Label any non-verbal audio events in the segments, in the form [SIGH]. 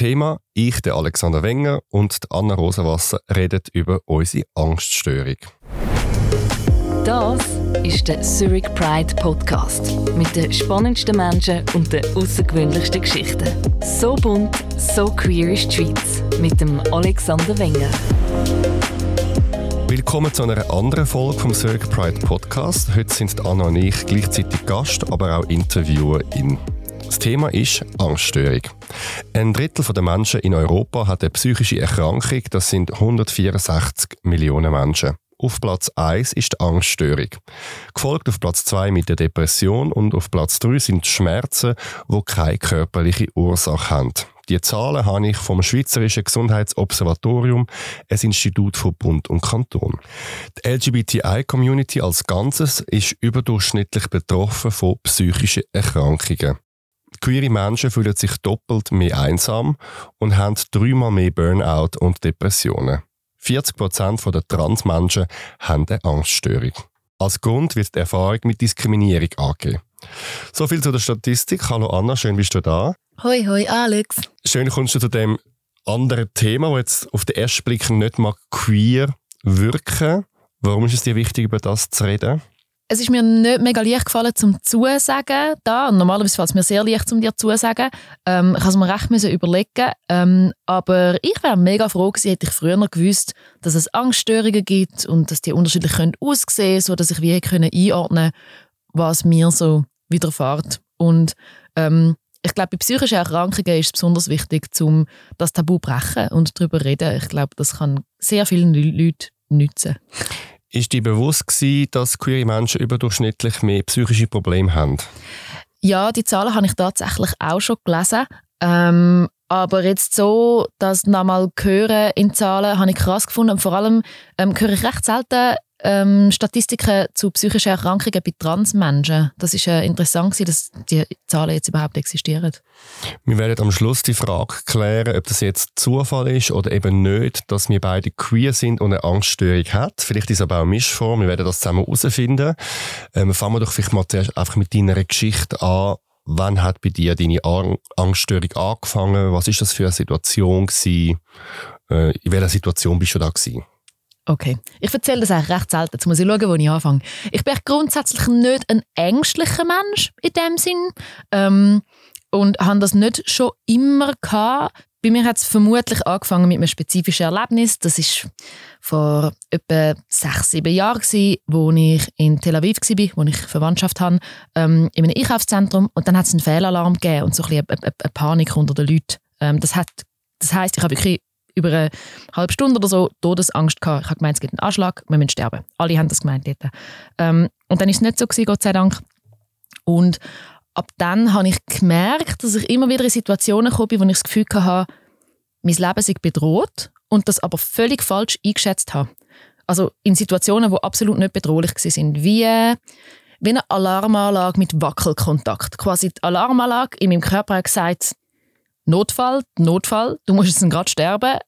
Thema. Ich, der Alexander Wenger und Anna Rosenwasser reden über unsere Angststörung. Das ist der Zurich Pride Podcast mit den spannendsten Menschen und den außergewöhnlichsten Geschichten. So bunt, so queer ist die Schweiz mit dem Alexander Wenger. Willkommen zu einer anderen Folge vom Zurich Pride Podcast. Heute sind Anna und ich gleichzeitig Gast, aber auch Interviewerin. Das Thema ist Angststörung. Ein Drittel der Menschen in Europa hat eine psychische Erkrankung, das sind 164 Millionen Menschen. Auf Platz 1 ist die Angststörung. Gefolgt auf Platz 2 mit der Depression und auf Platz 3 sind die Schmerzen, die keine körperliche Ursache haben. Die Zahlen habe ich vom Schweizerischen Gesundheitsobservatorium, ein Institut von Bund und Kanton. Die LGBTI-Community als Ganzes ist überdurchschnittlich betroffen von psychischen Erkrankungen. Queere Menschen fühlen sich doppelt mehr einsam und haben dreimal mehr Burnout und Depressionen. 40 Prozent der Transmenschen haben eine Angststörung. Als Grund wird die Erfahrung mit Diskriminierung angegeben. So viel zu der Statistik. Hallo Anna, schön bist du da. Hoi, hoi, Alex. Schön kommst du zu dem anderen Thema, das jetzt auf den ersten Blick nicht mal queer wirken. Warum ist es dir wichtig, über das zu reden? Es ist mir nicht mega leicht gefallen, zum Zusagen da. Normalerweise fällt es mir sehr leicht, um dir zusagen. Ähm, ich musste mir recht müssen überlegen. Ähm, aber ich wäre mega froh gewesen, hätte ich früher gewusst, dass es Angststörungen gibt und dass die unterschiedlich können aussehen können, sodass ich wie können einordnen was mir so widerfährt. Und ähm, ich glaube, bei psychischen Erkrankungen ist es besonders wichtig, um das Tabu zu brechen und darüber zu reden. Ich glaube, das kann sehr vielen Leuten nützen. Ist dir bewusst gewesen, dass queere Menschen überdurchschnittlich mehr psychische Probleme haben? Ja, die Zahlen habe ich tatsächlich auch schon gelesen. Ähm, aber jetzt so, das nochmal hören in Zahlen, habe ich krass gefunden. Und vor allem ähm, höre ich recht selten ähm, Statistiken zu psychischen Erkrankungen bei Transmenschen. Das ist äh, interessant, dass die Zahlen jetzt überhaupt existieren. Wir werden am Schluss die Frage klären, ob das jetzt Zufall ist oder eben nicht, dass wir beide queer sind und eine Angststörung hat. Vielleicht ist es aber auch eine Mischform. Wir werden das zusammen herausfinden. Ähm, fangen wir doch vielleicht mal zuerst einfach mit deiner Geschichte an. Wann hat bei dir deine Angststörung angefangen? Was ist das für eine Situation gewesen? Äh, in welcher Situation bist du da gewesen? Okay. Ich erzähle das eigentlich recht selten. Jetzt muss ich schauen, wo ich anfange. Ich bin grundsätzlich nicht ein ängstlicher Mensch in dem Sinn. Ähm, und habe das nicht schon immer gehabt. Bei mir hat es vermutlich angefangen mit einem spezifischen Erlebnis. Das ist vor etwa sechs, sieben Jahren, gewesen, wo ich in Tel Aviv war, wo ich Verwandtschaft habe, ähm, in einem Einkaufszentrum. Und dann hat es einen Fehlalarm gegeben und so ein bisschen eine, eine, eine Panik unter den Leuten. Ähm, das, hat, das heisst, ich habe wirklich über eine halbe Stunde oder so Todesangst gehabt. Ich habe gemeint, es gibt einen Anschlag, wir müssen sterben. Alle haben das gemeint dort. Ähm, und dann ist es nicht so gewesen, Gott sei Dank. Und ab dann habe ich gemerkt, dass ich immer wieder in Situationen komme, wo ich das Gefühl hatte, mein Leben sei bedroht und das aber völlig falsch eingeschätzt habe. Also in Situationen, die absolut nicht bedrohlich waren. Wie, wie eine Alarmanlage mit Wackelkontakt. Quasi die Alarmanlage in meinem Körper hat gesagt, Notfall, Notfall, du musst jetzt gerade sterben.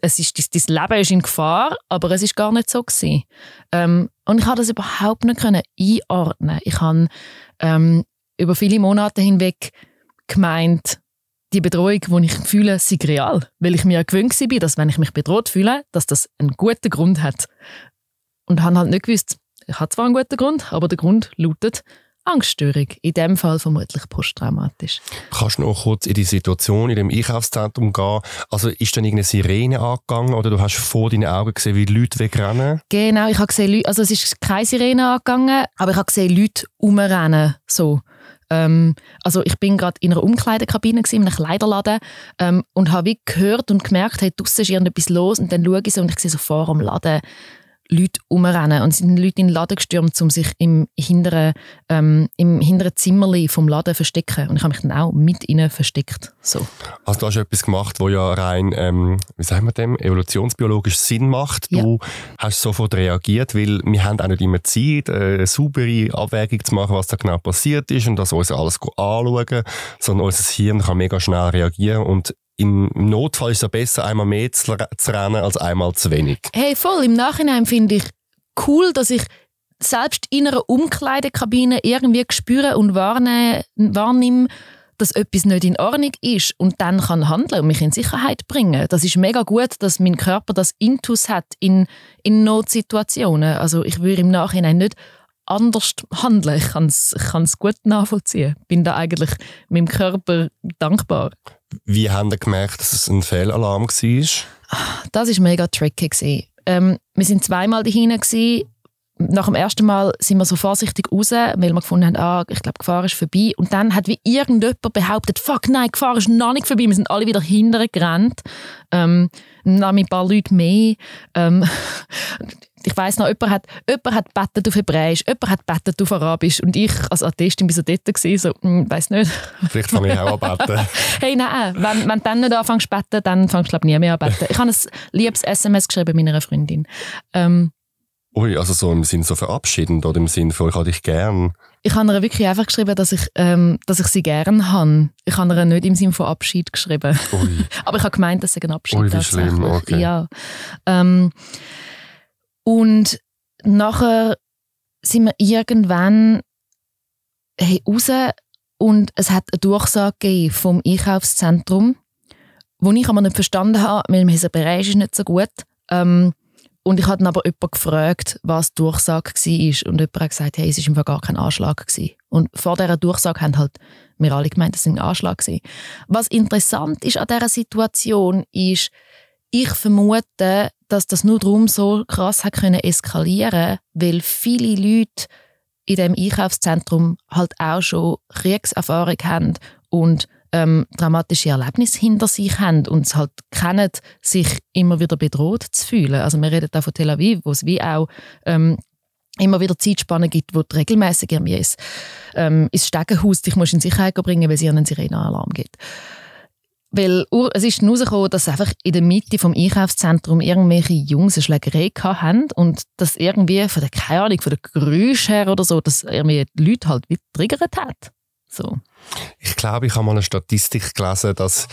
Es ist, dein, Leben ist in Gefahr, aber es ist gar nicht so gewesen. Ähm, und ich konnte das überhaupt nicht können einordnen. Ich habe ähm, über viele Monate hinweg gemeint, die Bedrohung, die ich fühle, sei real. Weil ich mir gewöhnt war, dass wenn ich mich bedroht fühle, dass das einen guten Grund hat. Und habe halt nicht gewusst, ich habe zwar einen guten Grund, aber der Grund lautet, Angststörung, in dem Fall vermutlich posttraumatisch. Kannst du noch kurz in die Situation in dem Einkaufszentrum gehen? Also ist dann irgendeine Sirene angegangen oder du hast vor deinen Augen gesehen, wie Leute wegrennen? Genau, ich habe gesehen, also es ist keine Sirene angegangen, aber ich habe gesehen, Leute umrennen, so. Ähm, also ich bin gerade in einer Umkleidekabine in einem Kleiderladen ähm, und habe gehört und gemerkt, hey, draussen ist irgendetwas los und dann schaue ich so und ich sehe so vor am Laden Leute umrennen. Und es sind Leute in den Laden gestürmt, um sich im hinteren, ähm, im hinteren Zimmerli vom Laden zu verstecken. Und ich habe mich dann auch mit ihnen versteckt. So. Also du hast etwas gemacht, wo ja rein, ähm, wie sagen wir dem, evolutionsbiologisch Sinn macht. Du ja. hast sofort reagiert, weil wir haben auch nicht immer Zeit, äh, eine saubere Abwägung zu machen, was da genau passiert ist und das uns alles anschauen, sondern unser Hirn kann mega schnell reagieren und im Notfall ist es besser, einmal mehr zu, rennen als einmal zu wenig. Hey, voll. Im Nachhinein finde ich cool, dass ich selbst in einer Umkleidekabine irgendwie spüre und wahrnehme, wahrnehme dass etwas nicht in Ordnung ist und dann kann handeln und mich in Sicherheit bringen. Das ist mega gut, dass mein Körper das Intus hat in, in Notsituationen. Also ich würde im Nachhinein nicht anders handeln. Ich kann es gut nachvollziehen. Bin da eigentlich meinem Körper dankbar. Wie haben Sie gemerkt, dass es ein Fehlalarm war? Das war mega tricky. Ähm, wir waren zweimal dahin. Nach dem ersten Mal sind wir so vorsichtig raus, weil wir gefunden haben, ah, ich glaube, Gefahr ist vorbei. Und dann hat wie irgendjemand behauptet, fuck, nein, Gefahr ist noch nicht vorbei. Wir sind alle wieder hinterher gerannt. Ähm, dann mit ein paar Leuten mehr. Ähm, ich weiß noch, jemand hat, jemand hat bettet auf Hebräisch, jemand hat bettet auf Arabisch und ich als Atheistin war so dort, gewesen, so, hm, weiß nicht. Vielleicht fange ich auch an beten. [LAUGHS] hey, nein, wenn, wenn du dann nicht anfängst zu beten, dann fängst du glaube nie mehr an beten. Ich habe ein liebes SMS geschrieben meiner Freundin. Ähm, Ui, also so im Sinn so verabschiedend oder im Sinn von, ich habe dich gern. Ich habe ihr wirklich einfach geschrieben, dass ich, ähm, dass ich sie gern habe. Ich habe ihr nicht im Sinn von Abschied geschrieben. Ui. [LAUGHS] Aber ich habe gemeint, dass sie ein Abschied Ui, wie schlimm, okay. Ja. Ähm, und nachher sind wir irgendwann hey, raus und es hat eine Durchsage vom Einkaufszentrum, wo ich aber nicht verstanden habe, weil mein Bereich ist nicht so gut. Ähm, und ich habe dann aber jemanden gefragt, was die Durchsage war. Und jemand hat gesagt, hey, es war gar kein Anschlag. Gewesen. Und vor dieser Durchsage haben halt wir alle gemeint, es war ein Anschlag. Gewesen. Was interessant ist an dieser Situation, ist, ich vermute, dass das nur darum so krass hat können eskalieren weil viele Leute in dem Einkaufszentrum halt auch schon Kriegserfahrung haben und ähm, dramatische Erlebnisse hinter sich haben und es halt kennen, sich immer wieder bedroht zu fühlen. Also wir reden da von Tel Aviv, wo es wie auch ähm, immer wieder Zeitspannen gibt, wo regelmäßig irgendwie ins, ähm, ins Stegenhaus dich musst in Sicherheit bringen weil es einen Sirenenalarm gibt. Weil es ist herausgekommen, dass einfach in der Mitte vom Einkaufszentrum irgendwelche Jungs eine Schlägerei hatten und das irgendwie von der, keine Ahnung, von der Geräusch her oder so, dass irgendwie die Leute halt wie triggert hat. So. Ich glaube, ich habe mal eine Statistik gelesen, dass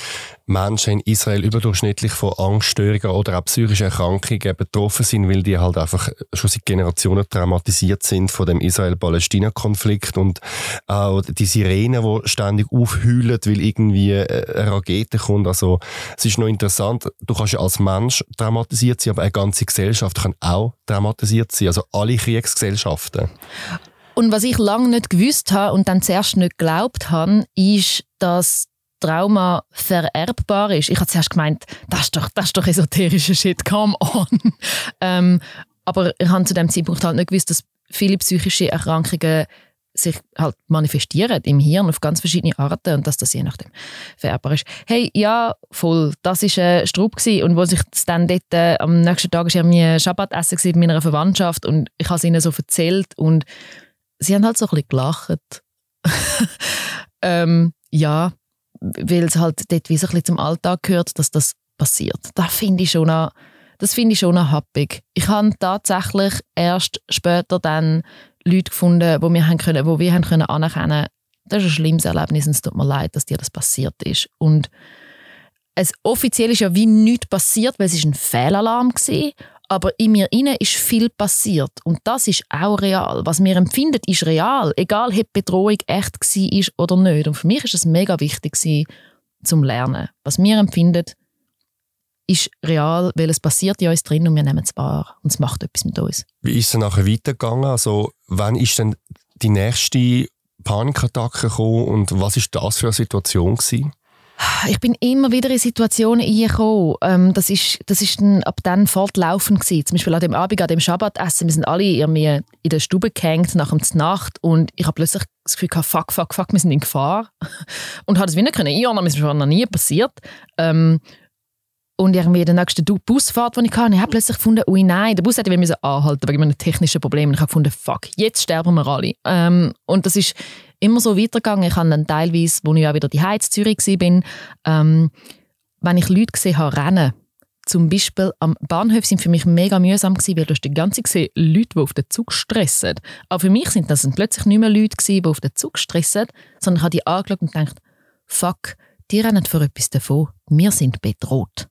Menschen in Israel überdurchschnittlich von Angststörungen oder auch psychischen Erkrankungen betroffen sind, weil die halt einfach schon seit Generationen traumatisiert sind von dem Israel-Palästina-Konflikt und auch die Sirenen, die ständig aufheulen, weil irgendwie eine Rakete kommt. Also es ist noch interessant, du kannst ja als Mensch traumatisiert sein, aber eine ganze Gesellschaft kann auch traumatisiert sein, also alle Kriegsgesellschaften. Und was ich lange nicht gewusst habe und dann zuerst nicht geglaubt habe, ist, dass Trauma vererbbar ist. Ich habe zuerst gemeint, das ist doch, das ist doch esoterischer Shit, come on. [LAUGHS] ähm, aber ich habe zu dem Zeitpunkt halt nicht gewusst, dass viele psychische Erkrankungen sich halt manifestieren im Hirn auf ganz verschiedene Arten und dass das je nachdem vererbbar ist. Hey, ja, voll, das war ein Strub und wo sich dann dort, äh, am nächsten Tag war irgendwie Schabbatessen mit meiner Verwandtschaft und ich habe es ihnen so erzählt und sie haben halt so ein bisschen gelacht. [LAUGHS] ähm, ja, weil es halt dort wie so ein bisschen zum Alltag gehört, dass das passiert. Das finde ich schon noch, das finde ich schon noch happig. Ich habe tatsächlich erst später dann Leute gefunden, wo wir haben können, wo wir haben können anerkennen, das ist ein schlimmes Erlebnis und es tut mir leid, dass dir das passiert ist. Und es offiziell ist ja wie nichts passiert, weil es ist ein Fehlalarm war, aber in mir inne ist viel passiert und das ist auch real. Was wir empfinden, ist real, egal ob die Bedrohung echt war oder nicht. Und für mich ist es mega wichtig zum Lernen. Was wir empfinden, ist real, weil es passiert in uns drin und wir nehmen es wahr und es macht etwas mit uns. Wie ist es nachher weitergegangen? Also, wann ist denn die nächste Panikattacke gekommen und was ist das für eine Situation gewesen? Ich bin immer wieder in Situationen gekommen. Ähm, das ist, das ist dann ab dann fortlaufend gewesen. Zum Beispiel an dem Abend, an dem Schabbatessen, wir sind alle irgendwie in der Stube gehängt nach der Nacht und ich habe plötzlich das Gefühl gehabt, fuck, fuck, fuck, wir sind in Gefahr. [LAUGHS] Und habe das wieder können einordnen, das ist mir noch nie passiert. Ähm, und irgendwie der nächste Busfahrt, die ich hatte, ich habe plötzlich gefunden, ui nein, der Bus hätte anhalten wegen einem technischen Problem. Und ich habe gefunden, fuck, jetzt sterben wir alle. Ähm, und das ist immer so weitergegangen. Ich habe dann teilweise, wo ich auch wieder die Heiz Zürich war, ähm, wenn ich Leute gesehen habe, rennen, zum Beispiel am Bahnhof sind für mich mega mühsam gewesen, weil du hast die ganze gesehen Leute, die auf den Zug stressen. Aber für mich sind das plötzlich nicht mehr Leute gewesen, die auf den Zug stressen, sondern ich habe die angeschaut und gedacht, fuck, die rennen für etwas davon. Wir sind bedroht.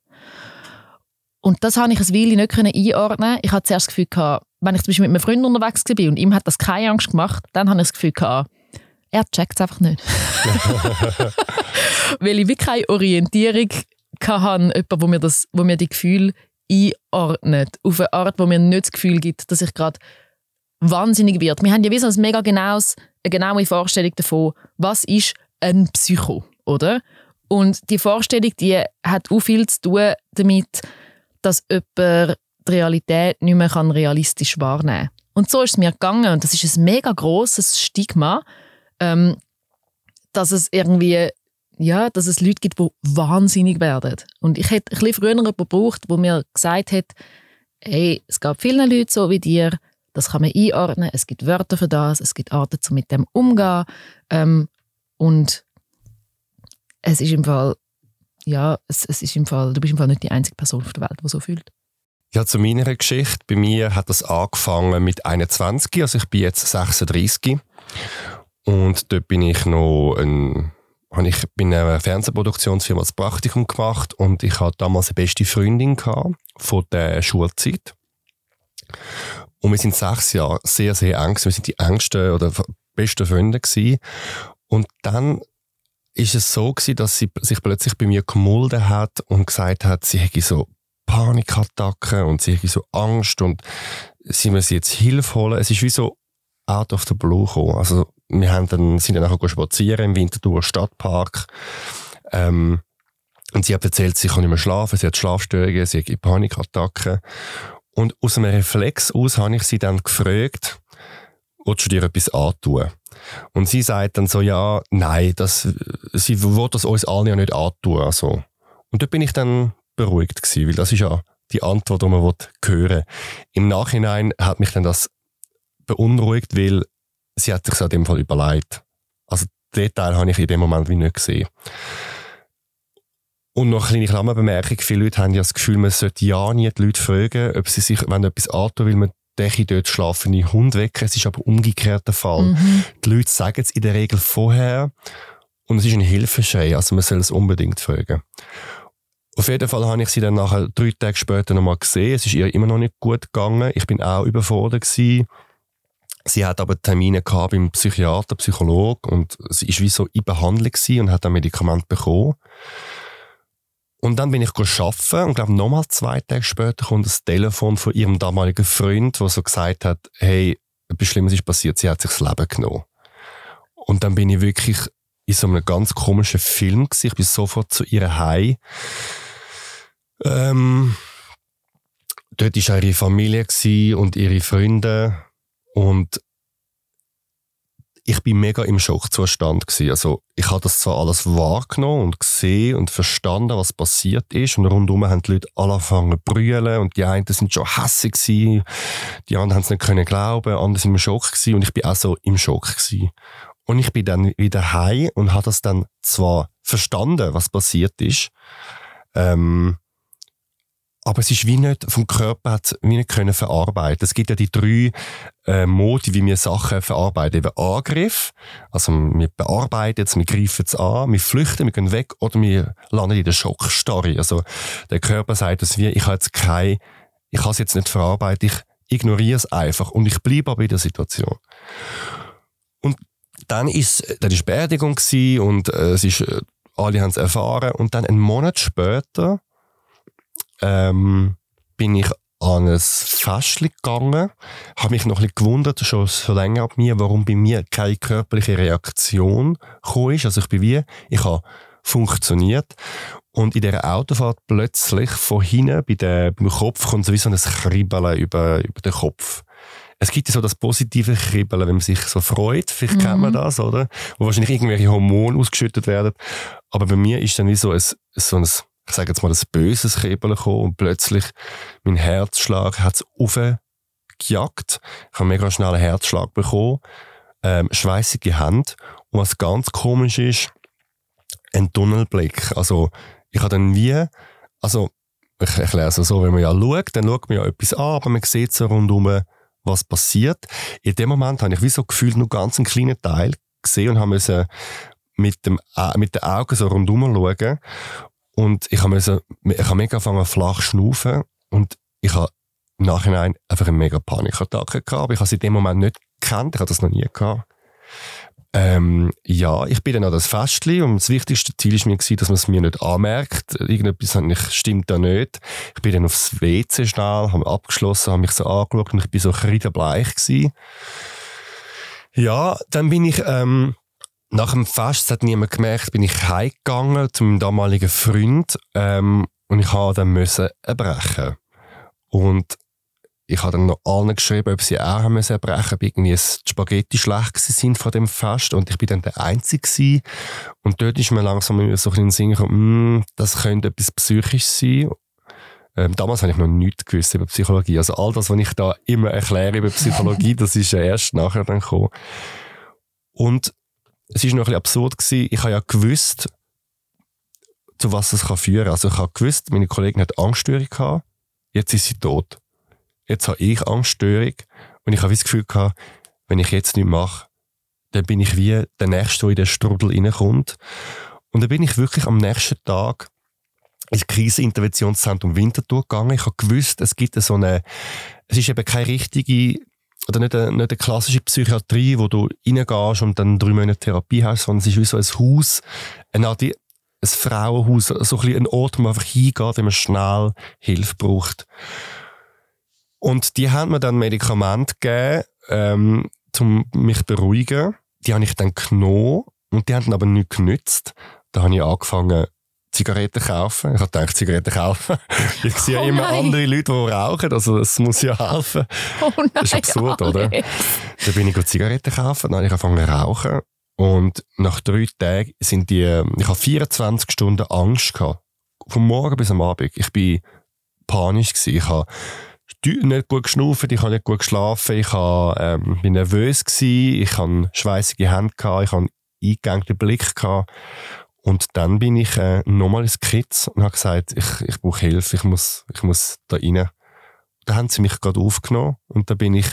Und das habe ich ein Weile nicht einordnen. Ich hatte zuerst das Gefühl, wenn ich zum Beispiel mit einem Freund unterwegs war und ihm hat das keine Angst gemacht, dann habe ich das Gefühl, er checkt es einfach nicht. [LAUGHS] Weil ich wirklich keine Orientierung hatte, jemand, wo mir, das, wo mir die Gefühle einordnet. Auf eine Art, wo mir nicht das Gefühl gibt, dass ich gerade wahnsinnig wird. Wir haben ja wie so ein mega genaues, eine genaue Vorstellung davon, was ist ein Psycho, oder? Und die Vorstellung, die hat auch viel zu tun damit, dass jemand die Realität nicht mehr realistisch wahrnehmen kann. Und so ist es mir gegangen und das ist ein mega grosses Stigma, ähm, dass es irgendwie ja, dass es Leute gibt, die wahnsinnig werden. Und ich hätte ein bisschen früher jemanden gebraucht, der mir gesagt hat, hey, es gab viele Leute so wie dir, das kann man einordnen, es gibt Wörter für das, es gibt Arten, um mit dem umzugehen. Ähm, und es ist im Fall, ja, es, es ist im Fall, du bist im Fall nicht die einzige Person auf der Welt, die so fühlt. Ja, zu meiner Geschichte. Bei mir hat das angefangen mit 21, also ich bin jetzt 36. Und dort bin ich noch ein habe ich bei einer Fernsehproduktionsfirma das Praktikum gemacht und ich hatte damals eine beste Freundin von der Schulzeit. Und wir sind sechs Jahre sehr, sehr eng. Wir sind die engsten oder besten Freunde gewesen. Und dann ist es so gewesen, dass sie sich plötzlich bei mir gemulden hat und gesagt hat, sie hätte so Panikattacken und sie hätte so Angst und sie müsse jetzt Hilfe holen. Es ist wie so out of the blue gekommen. Also wir haben dann, sind dann nachher spazieren im Winterthur Stadtpark. Ähm, und sie hat erzählt, sie kann nicht mehr schlafen, sie hat Schlafstörungen, sie hat Panikattacken. Und aus einem Reflex aus habe ich sie dann gefragt, willst du dir etwas antun? Und sie sagt dann so, ja, nein, das, sie will das uns allen ja nicht antun. Also. Und dort bin ich dann beruhigt gewesen, weil das ist ja die Antwort, die man hören will. Im Nachhinein hat mich dann das beunruhigt, weil sie hat sich in dem Fall überlegt. Also Detail habe ich in dem Moment wie nicht gesehen. Und noch eine kleine Klammerbemerkung, viele Leute haben ja das Gefühl, man sollte ja nie die Leute fragen, ob sie sich, wenn etwas antun will, man denke dort schlafende Hund wecken. Es ist aber umgekehrt der Fall. Mhm. Die Leute sagen es in der Regel vorher und es ist ein Hilfeschrei, also man soll es unbedingt fragen. Auf jeden Fall habe ich sie dann nachher drei Tage später nochmal gesehen. Es ist ihr immer noch nicht gut gegangen. Ich bin auch überfordert gewesen. Sie hat aber Termine gehabt beim Psychiater, Psychologe und sie ist wie so in Behandlung und hat ein Medikament bekommen. Und dann bin ich arbeiten und glaube nochmal zwei Tage später kommt das Telefon von ihrem damaligen Freund, der so gesagt hat, hey, etwas Schlimmes ist passiert, sie hat sich das Leben genommen. Und dann bin ich wirklich in so einem ganz komischen Film gewesen. Ich bin sofort zu ihr heim. Ähm, dort war ihre Familie und ihre Freunde und ich bin mega im Schockzustand gewesen. Also ich habe das zwar alles wahrgenommen und gesehen und verstanden, was passiert ist und rundum haben die Leute alle angefangen zu brüllen und die einen sind schon hässig gewesen, die anderen haben es nicht können glauben, andere sind im Schock gewesen und ich bin auch so im Schock gewesen. Und ich bin dann wieder heim und habe das dann zwar verstanden, was passiert ist, ähm, aber es ist wie nicht, vom Körper hat wie nicht können verarbeiten. Es gibt ja die drei äh, Modi, wie wir Sachen verarbeiten. Eben Angriff, also wir bearbeiten es, wir greifen es an, wir flüchten, wir gehen weg oder wir landen in der Schockstarre. Also der Körper sagt es wie, ich habe jetzt kein, ich kann es jetzt nicht verarbeiten, ich ignoriere es einfach und ich bleibe aber in der Situation. Und dann ist, dann ist Beerdigung und äh, es ist, äh, alle haben es erfahren und dann einen Monat später ähm, bin ich an ein Fest gegangen, habe mich noch ein bisschen gewundert, schon so länger ab mir, warum bei mir keine körperliche Reaktion gekommen ist. Also ich bin wie, ich habe funktioniert und in dieser Autofahrt plötzlich von hinten bei der, beim Kopf kommt so wie so ein Kribbeln über, über den Kopf. Es gibt ja so das positive Kribbeln, wenn man sich so freut, vielleicht mhm. kennt man mhm. das, oder? Wo wahrscheinlich irgendwelche Hormone ausgeschüttet werden. Aber bei mir ist dann wie so ein, so ein ich sage jetzt mal, ein böses Kribbeln gekommen und plötzlich mein Herzschlag hat es aufgejagt. Ich habe mega schnell einen Herzschlag bekommen, ähm, schweißige Hände und was ganz komisch ist, ein Tunnelblick. Also ich habe dann wie, also ich erkläre es so, wenn man ja schaut, dann schaut man ja etwas an, aber man sieht so rundherum, was passiert. In dem Moment habe ich wie so gefühlt nur ganz einen kleinen Teil gesehen und habe mit, dem, mit den Augen so rundherum schauen. Und ich habe ich habe mega angefangen flach schnaufen und ich habe im Nachhinein einfach eine mega Panikattacke gehabt. Aber ich habe sie in dem Moment nicht gekannt, ich habe das noch nie gehabt. Ähm, ja, ich bin dann an das Festli und das wichtigste Ziel war mir, dass man es mir nicht anmerkt. Irgendetwas nicht, stimmt da nicht. Ich bin dann aufs WC schnell, habe abgeschlossen, habe mich so angeschaut und ich bin so kreidebleich. Ja, dann bin ich ähm, nach dem Fest, das hat niemand gemerkt, bin ich heimgegangen zu meinem damaligen Freund ähm, und ich habe dann müssen erbrechen. Und ich habe dann noch allen geschrieben, ob sie auch haben müssen erbrechen, ob irgendwie die Spaghetti schlecht sind von dem Fest und ich bin dann der Einzige gewesen. Und dort ist mir langsam so ein bisschen in den Sinn gekommen, mm, das könnte etwas Psychisches sein. Ähm, damals habe ich noch nichts gewusst über Psychologie. Also all das, was ich da immer erkläre über Psychologie, [LAUGHS] das ist ja erst nachher dann gekommen. Und es ist noch ein bisschen absurd gewesen. Ich habe ja gewusst, zu was es kann führen kann. Also ich habe gewusst, meine Kollegin hat Angststörung gehabt. Jetzt ist sie tot jetzt habe ich Angststörung und ich habe das Gefühl gehabt, wenn ich jetzt nichts mache, dann bin ich wie der Nächste, der in den Strudel reinkommt. Und dann bin ich wirklich am nächsten Tag ins Kriseninterventionszentrum Winterthur gegangen. Ich habe gewusst, es gibt so eine, es ist eben keine richtige oder nicht eine, nicht eine klassische Psychiatrie, wo du reingehst und dann drei Monate Therapie hast, sondern es ist wie so ein Haus, eine Art, ein Frauenhaus, so ein, ein Ort, wo man einfach hingeht, wenn man schnell Hilfe braucht. Und die haben mir dann Medikamente gegeben, ähm, um mich zu beruhigen. Die habe ich dann genommen und die haben aber nicht genützt. Da habe ich angefangen, Zigaretten kaufen. Ich habe gedacht, Zigaretten kaufen. [LAUGHS] Ich sehe oh immer andere Leute, die rauchen, also es muss ja helfen. Oh nein, das ist absurd, oder? Dann bin ich Zigaretten kaufen, dann habe ich angefangen zu rauchen. Und nach drei Tagen sind die, ich habe 24 Stunden Angst gehabt. Vom Morgen bis am Abend. Ich bin panisch gewesen. Ich habe nicht gut geschnaufen, ich habe nicht gut geschlafen, ich habe, ähm, bin nervös gewesen, ich habe schweißige Hände gehabt, ich habe einen eingegangenen Blick gehabt. Und dann bin ich äh, nochmal ins Kids und habe gesagt, ich, ich brauche Hilfe, ich muss, ich muss da rein. Da haben sie mich gerade aufgenommen und da bin ich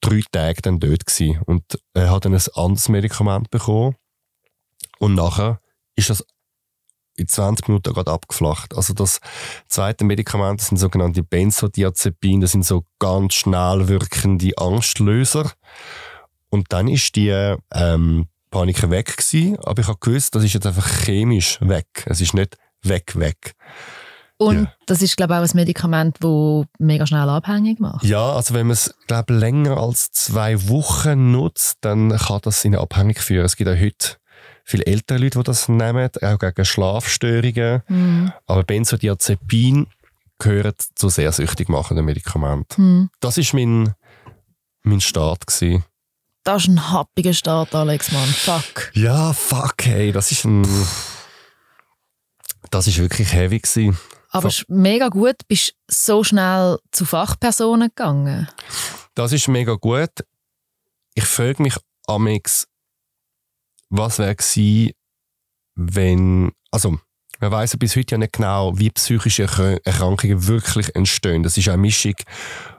drei Tage dann dort gewesen und äh, habe dann ein anderes Medikament bekommen. Und nachher ist das in 20 Minuten gerade abgeflacht. Also das zweite Medikament das sind sogenannte Benzodiazepine, das sind so ganz schnell wirkende Angstlöser. Und dann ist die ähm, Panik weg gewesen, aber ich habe gewusst, das ist jetzt einfach chemisch weg. Es ist nicht weg, weg. Und ja. das ist, glaube ich, auch ein Medikament, das mega schnell abhängig macht. Ja, also wenn man es, glaube länger als zwei Wochen nutzt, dann kann das in eine Abhängigkeit führen. Es gibt auch heute viele ältere Leute, die das nehmen, auch gegen Schlafstörungen. Mhm. Aber Benzodiazepin gehören zu sehr süchtig machenden Medikamenten. Mhm. Das war mein, mein Start. Gewesen. Das ist ein happiger Start, Alex, Mann. Fuck. Ja, fuck, hey. Das ist ein... Das ist wirklich heavy gewesen. Aber es ist mega gut. Bist so schnell zu Fachpersonen gegangen? Das ist mega gut. Ich frage mich amix, was wäre gewesen, wenn, also, man weiß bis heute ja nicht genau, wie psychische Erkrankungen wirklich entstehen. Das ist eine Mischung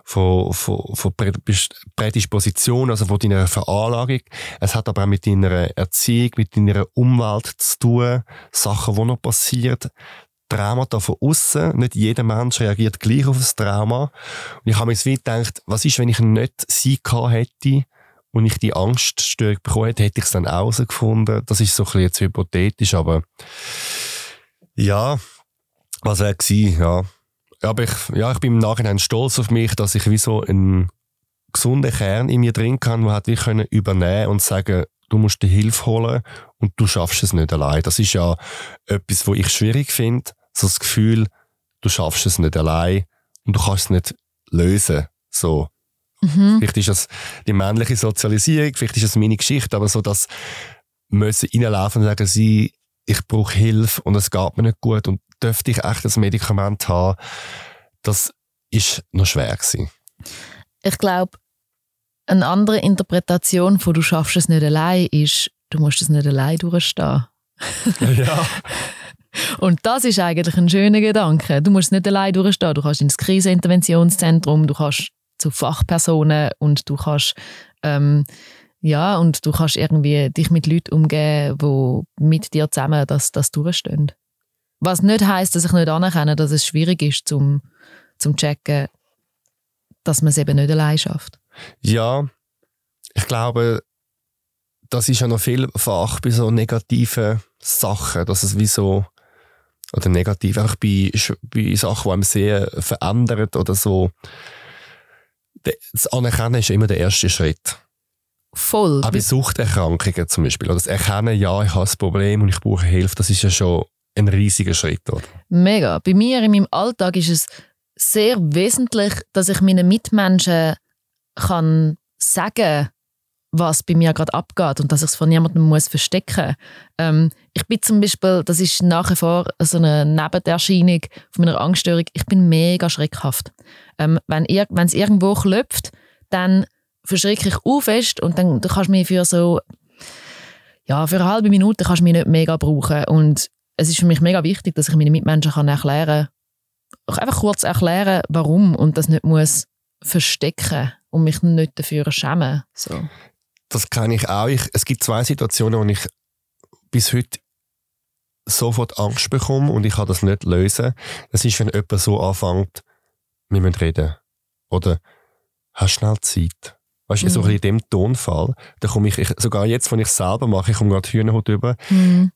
von, von, von Prädisposition, also von deiner Veranlagung. Es hat aber auch mit deiner Erziehung, mit deiner Umwelt zu tun, Sachen, die noch passieren. Traumata von außen. Nicht jeder Mensch reagiert gleich auf das Trauma. Und ich habe mir so gedacht, was ist, wenn ich nicht sie hätte, und ich die Angststörung bekommen hätte, hätte ich es dann herausgefunden. Das ist so ein bisschen jetzt hypothetisch, aber ja, was wäre gewesen, ja. Aber ich, ja, ich bin im Nachhinein stolz auf mich, dass ich wie so einen gesunden Kern in mir drin kann, der hat wie können übernehmen und sagen, du musst dir Hilfe holen und du schaffst es nicht allein. Das ist ja etwas, wo ich schwierig finde, so das Gefühl, du schaffst es nicht allein und du kannst es nicht lösen. So. Mhm. Vielleicht ist das die männliche Sozialisierung, vielleicht ist das meine Geschichte, aber so, dass müssen reinlaufen und sagen, sie, ich brauche Hilfe und es geht mir nicht gut und dürfte ich echt ein Medikament haben, das ist noch schwer gewesen. Ich glaube, eine andere Interpretation von «du schaffst es nicht allein» ist, du musst es nicht allein durchstehen. [LAUGHS] ja. [LAUGHS] Und das ist eigentlich ein schöner Gedanke. Du musst es nicht allein durchstehen. Du kannst ins Kriseninterventionszentrum, du kannst zu Fachpersonen und du kannst ähm, ja und du kannst irgendwie dich mit Leuten umgehen, die mit dir zusammen das, das durchstehen. Was nicht heißt, dass ich nicht anerkenne, dass es schwierig ist zum zum checken, dass man es eben nicht allein schafft. Ja, ich glaube, das ist ja noch vielfach bei so negativen Sachen, dass es wie so, oder negativ, einfach bei, bei Sachen, die einem sehr verändern oder so. Das Anerkennen ist immer der erste Schritt. Voll. Auch bei Suchterkrankungen zum Beispiel. Oder das Erkennen, ja, ich habe ein Problem und ich brauche Hilfe, das ist ja schon ein riesiger Schritt. Oder? Mega. Bei mir in meinem Alltag ist es sehr wesentlich, dass ich meinen Mitmenschen kann sagen was bei mir gerade abgeht und dass ich es von niemandem muss verstecken ähm, Ich bin zum Beispiel, das ist nach wie vor so eine Nebenerscheinung von meiner Angststörung, ich bin mega schreckhaft. Ähm, wenn es irgendwo klopft, dann verschrecke ich auch fest und dann du kannst mich für so ja, für eine halbe Minute kannst du mich nicht mega brauchen und es ist für mich mega wichtig, dass ich meinen Mitmenschen kann erklären kann, einfach kurz erklären, warum und das nicht muss verstecken und mich nicht dafür schämen. So. Das kann ich auch. Ich, es gibt zwei Situationen, wo ich bis heute sofort Angst bekomme und ich kann das nicht lösen. Das ist, wenn jemand so anfängt, wir müssen reden. Oder hast schnell Zeit. Weißt du, mhm. so in dem Tonfall, da komme ich, ich, sogar jetzt, wenn ich es selber mache, ich komme gerade Hühnerhaut über. Mhm.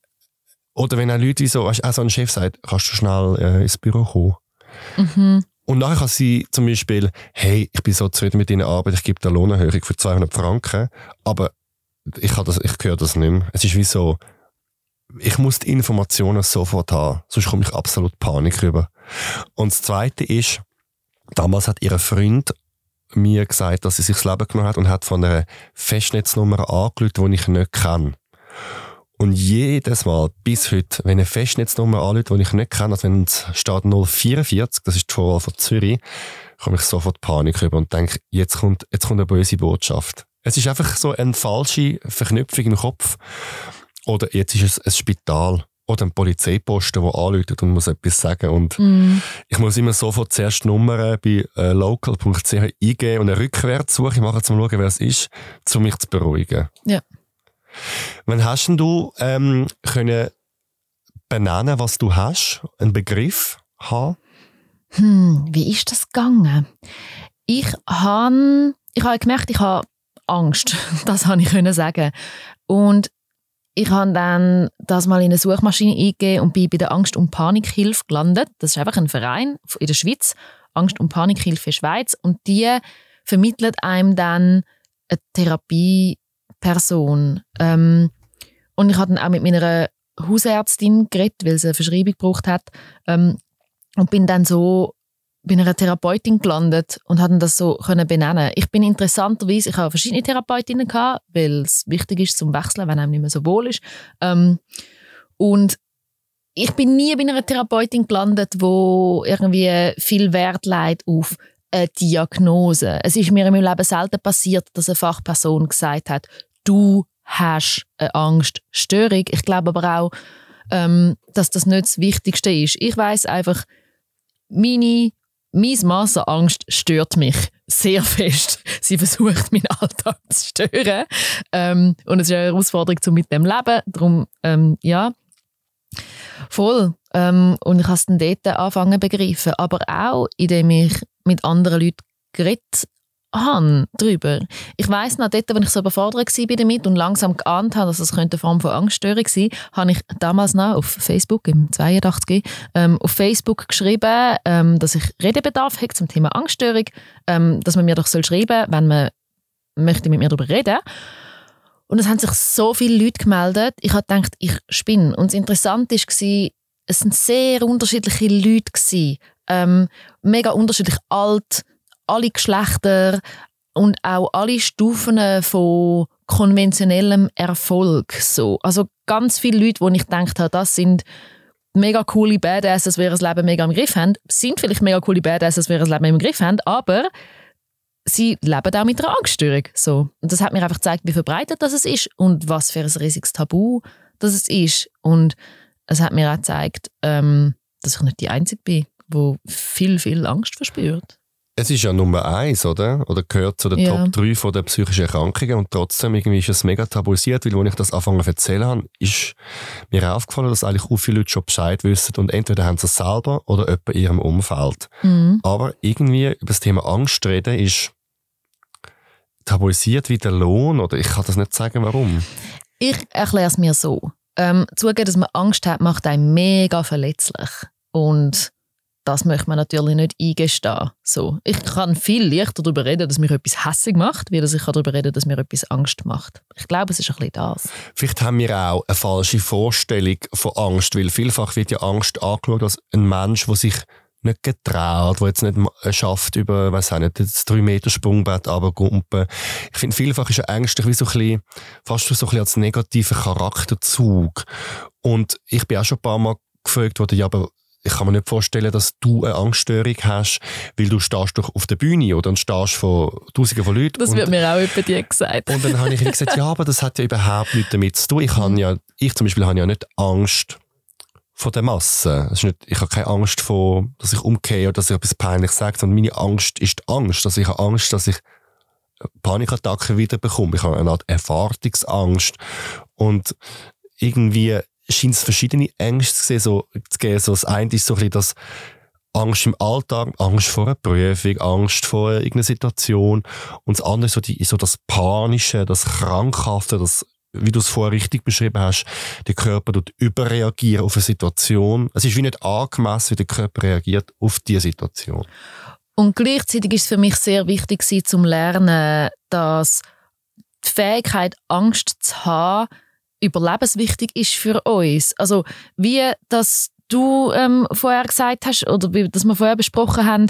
Oder wenn auch Leute wie so, weißt, auch so ein Chef sagt, kannst du schnell äh, ins Büro kommen. Mhm. Und nachher kann sie zum Beispiel, hey, ich bin so zufrieden mit deiner Arbeit, ich gebe dir Lohnerhöhung für 200 Franken, aber ich, das, ich höre das nicht mehr. Es ist wie so, ich muss die Informationen sofort haben, sonst komme ich absolut Panik rüber. Und das Zweite ist, damals hat ihr Freund mir gesagt, dass sie sich das Leben genommen hat und hat von einer Festnetznummer angerufen, die ich nicht kenne. Und jedes Mal, bis heute, wenn eine Festnetznummer anruft, die ich nicht kenne, also wenn es steht 044, das ist die Vorwahl von Zürich, komme ich sofort Panik über und denke, jetzt kommt, jetzt kommt eine böse Botschaft. Es ist einfach so eine falsche Verknüpfung im Kopf. Oder jetzt ist es ein Spital oder ein Polizeiposten, der anruft und muss etwas sagen. Und mm. ich muss immer sofort zuerst Nummern bei äh, local.ch eingeben und eine Rückwärtssuche machen, um zu schauen, wer es ist, um mich zu beruhigen. Ja. Wann hast du ähm, können benennen, was du hast, einen Begriff haben? Hm, wie ist das gegangen? Ich habe ich habe gemerkt, ich habe Angst. [LAUGHS] Das habe ich können sagen. Und ich habe dann das mal in eine Suchmaschine eingegeben und bin bei der Angst- und Panikhilfe gelandet. Das ist einfach ein Verein in der Schweiz, Angst- und Panikhilfe Schweiz. Und die vermittelt einem dann eine Therapie Person. Ähm, und ich habe dann auch mit meiner Hausärztin geredet, weil sie eine Verschreibung gebraucht hat. Ähm, und bin dann so bei einer Therapeutin gelandet und habe das so können benennen. Ich bin interessanterweise, ich habe verschiedene Therapeutinnen gehabt, weil es wichtig ist zum Wechseln, wenn einem nicht mehr so wohl ist. Ähm, und ich bin nie bei einer Therapeutin gelandet, wo irgendwie viel Wert legt auf eine Diagnose. Es ist mir in meinem Leben selten passiert, dass eine Fachperson gesagt hat, du hast eine Angststörung. Ich glaube aber auch, ähm, dass das nicht das Wichtigste ist. Ich weiß einfach, meine, mein Mass an Angst stört mich sehr fest. [LAUGHS] Sie versucht, meinen Alltag zu stören. Ähm, und es ist eine Herausforderung um mit dem Leben. Darum, ähm, ja, voll. Ähm, und ich habe es dann dort anfangen zu begreifen. Aber auch, indem ich mit anderen Leuten geredet habe drüber. Ich weiss noch, dort, als ich so überfordert war damit und langsam geahnt habe, dass es eine Form von Angststörung sein könnte, habe ich damals noch auf Facebook, im 82, ähm, auf Facebook geschrieben, ähm, dass ich Redebedarf habe zum Thema Angststörung, ähm, dass man mir doch soll schreiben wenn man möchte mit mir darüber reden und es haben sich so viele Leute gemeldet. Ich habe gedacht, ich spinne. Und das Interessante war, es sind sehr unterschiedliche Leute. Ähm, mega unterschiedlich alt, alle Geschlechter und auch alle Stufen von konventionellem Erfolg. So. Also ganz viele Leute, wo ich gedacht habe, das sind mega coole Badasses, die ihr Leben mega im Griff haben, sind vielleicht mega coole Badasses, die ihr Leben im Griff haben, aber sie leben auch mit einer Angststörung. So. Und das hat mir einfach gezeigt, wie verbreitet das ist und was für ein riesiges Tabu das ist. Und es hat mir auch gezeigt, ähm, dass ich nicht die Einzige bin, die viel, viel Angst verspürt. Es ist ja Nummer eins, oder? Oder gehört zu den ja. Top 3 von der psychischen Erkrankungen und trotzdem irgendwie ist es mega tabuisiert, weil als ich das anfangen zu erzählen habe, ist mir aufgefallen, dass eigentlich auch viele Leute schon Bescheid wissen und entweder haben sie es selber oder jemand in ihrem Umfeld. Mhm. Aber irgendwie über das Thema Angst reden ist tabuisiert wie der Lohn oder ich kann das nicht sagen, warum. Ich erkläre es mir so. Ähm, zugeben, dass man Angst hat, macht einen mega verletzlich. Und das möchte man natürlich nicht eingestehen. So. Ich kann viel leichter darüber reden, dass mir etwas hässig macht, wie dass ich darüber reden dass mir etwas Angst macht. Ich glaube, es ist ein bisschen das. Vielleicht haben wir auch eine falsche Vorstellung von Angst, weil vielfach wird ja Angst angeschaut als ein Mensch, der sich nicht getraut, der jetzt nicht schafft, über, weiß nicht, das 3 Meter Sprungbett runtergumpen. Ich finde, vielfach ist ängstlich wie so ein bisschen, fast so ein bisschen als negativer Charakterzug. Und ich bin auch schon ein paar Mal gefragt worden, ja, aber ich kann mir nicht vorstellen, dass du eine Angststörung hast, weil du stehst doch auf der Bühne oder dann stehst vor Tausenden von Leuten. Das wird mir auch über dir gesagt. Und dann habe ich gesagt, ja, aber das hat ja überhaupt nichts damit zu tun. Ich, habe ja, ich zum Beispiel habe ja nicht Angst vor der Masse. Nicht, ich habe keine Angst vor, dass ich umgehe oder dass ich etwas peinlich sage, sondern meine Angst ist die Angst. Also ich habe Angst, dass ich Panikattacken wieder bekomme. Ich habe eine Art Erwartungsangst. Und irgendwie scheint es verschiedene Ängste zu, so, zu geben. So, das eine ist so ein bisschen das Angst im Alltag, Angst vor einer Prüfung, Angst vor irgendeiner Situation. Und das andere ist so, die, so das Panische, das Krankhafte, das wie du es vorher richtig beschrieben hast, der Körper tut überreagieren auf eine Situation. Es ist wie nicht angemessen, wie der Körper reagiert auf diese Situation. Und gleichzeitig ist es für mich sehr wichtig, zum Lernen, dass die Fähigkeit, Angst zu haben, überlebenswichtig ist für uns. Also wie das du ähm, vorher gesagt hast oder wie das wir vorher besprochen haben,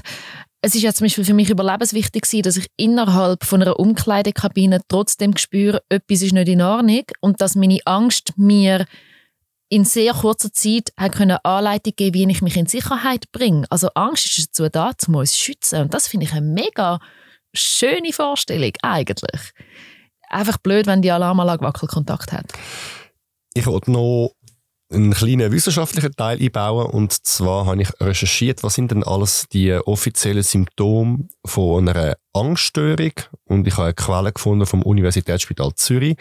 es ist ja zum Beispiel für mich überlebenswichtig gewesen, dass ich innerhalb von einer Umkleidekabine trotzdem spüre, etwas ist nicht in Ordnung und dass meine Angst mir in sehr kurzer Zeit hat können Anleitung geben, wie ich mich in Sicherheit bringe. Also Angst ist dazu da, um uns zu schützen und das finde ich eine mega schöne Vorstellung eigentlich. Einfach blöd, wenn die Alarmanlage Wackelkontakt hat. Ich wollte noch einen kleinen wissenschaftlichen Teil einbauen. Und zwar habe ich recherchiert, was sind denn alles die offiziellen Symptome von einer Angststörung. Und ich habe eine Quelle gefunden vom Universitätsspital Zürich.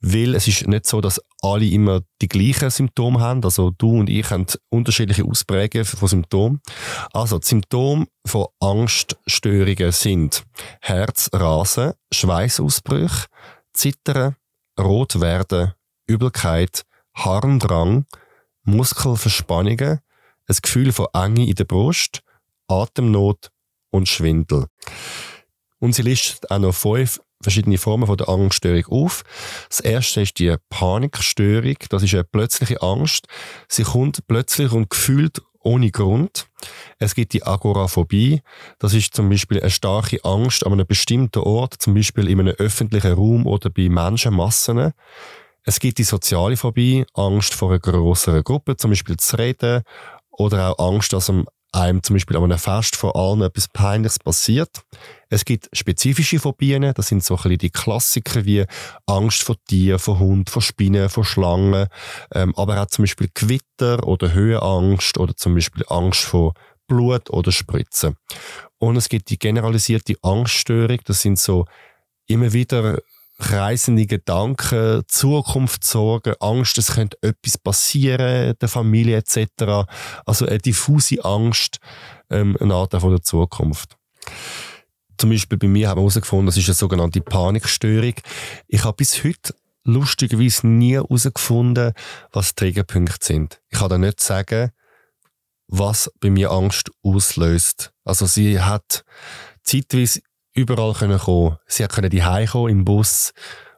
Weil es ist nicht so, dass alle immer die gleichen Symptome haben. Also du und ich haben unterschiedliche Ausprägungen von Symptomen. Also die Symptome von Angststörungen sind Herzrasen, Schweißausbrüche, Zittern, Rot werden, Übelkeit, Harndrang, Muskelverspannungen, ein Gefühl von Enge in der Brust, Atemnot und Schwindel. Und sie listet auch noch fünf verschiedene Formen von der Angststörung auf. Das erste ist die Panikstörung. Das ist eine plötzliche Angst. Sie kommt plötzlich und gefühlt ohne Grund. Es gibt die Agoraphobie. Das ist zum Beispiel eine starke Angst an einem bestimmten Ort, zum Beispiel in einem öffentlichen Raum oder bei Menschenmassen. Es gibt die soziale Phobie, Angst vor einer größeren Gruppe, zum Beispiel zu reden, oder auch Angst, dass einem zum Beispiel an einem Fest vor allen etwas Peinliches passiert. Es gibt spezifische Phobien, das sind so ein bisschen die Klassiker wie Angst vor Tieren, vor Hunden, vor Spinnen, vor Schlangen, ähm, aber auch zum Beispiel Gewitter oder Höhenangst oder zum Beispiel Angst vor Blut oder Spritzen. Und es gibt die generalisierte Angststörung, das sind so immer wieder kreisende Gedanken, Zukunftssorgen, Angst, es könnte etwas passieren, der Familie etc. Also eine diffuse Angst, ähm, eine Art von der Zukunft. Zum Beispiel bei mir haben wir herausgefunden, das ist eine sogenannte Panikstörung. Ich habe bis heute lustigerweise nie herausgefunden, was Triggerpunkte sind. Ich kann da nicht sagen, was bei mir Angst auslöst. Also sie hat zeitweise überall können kommen. Sie können die kommen im Bus,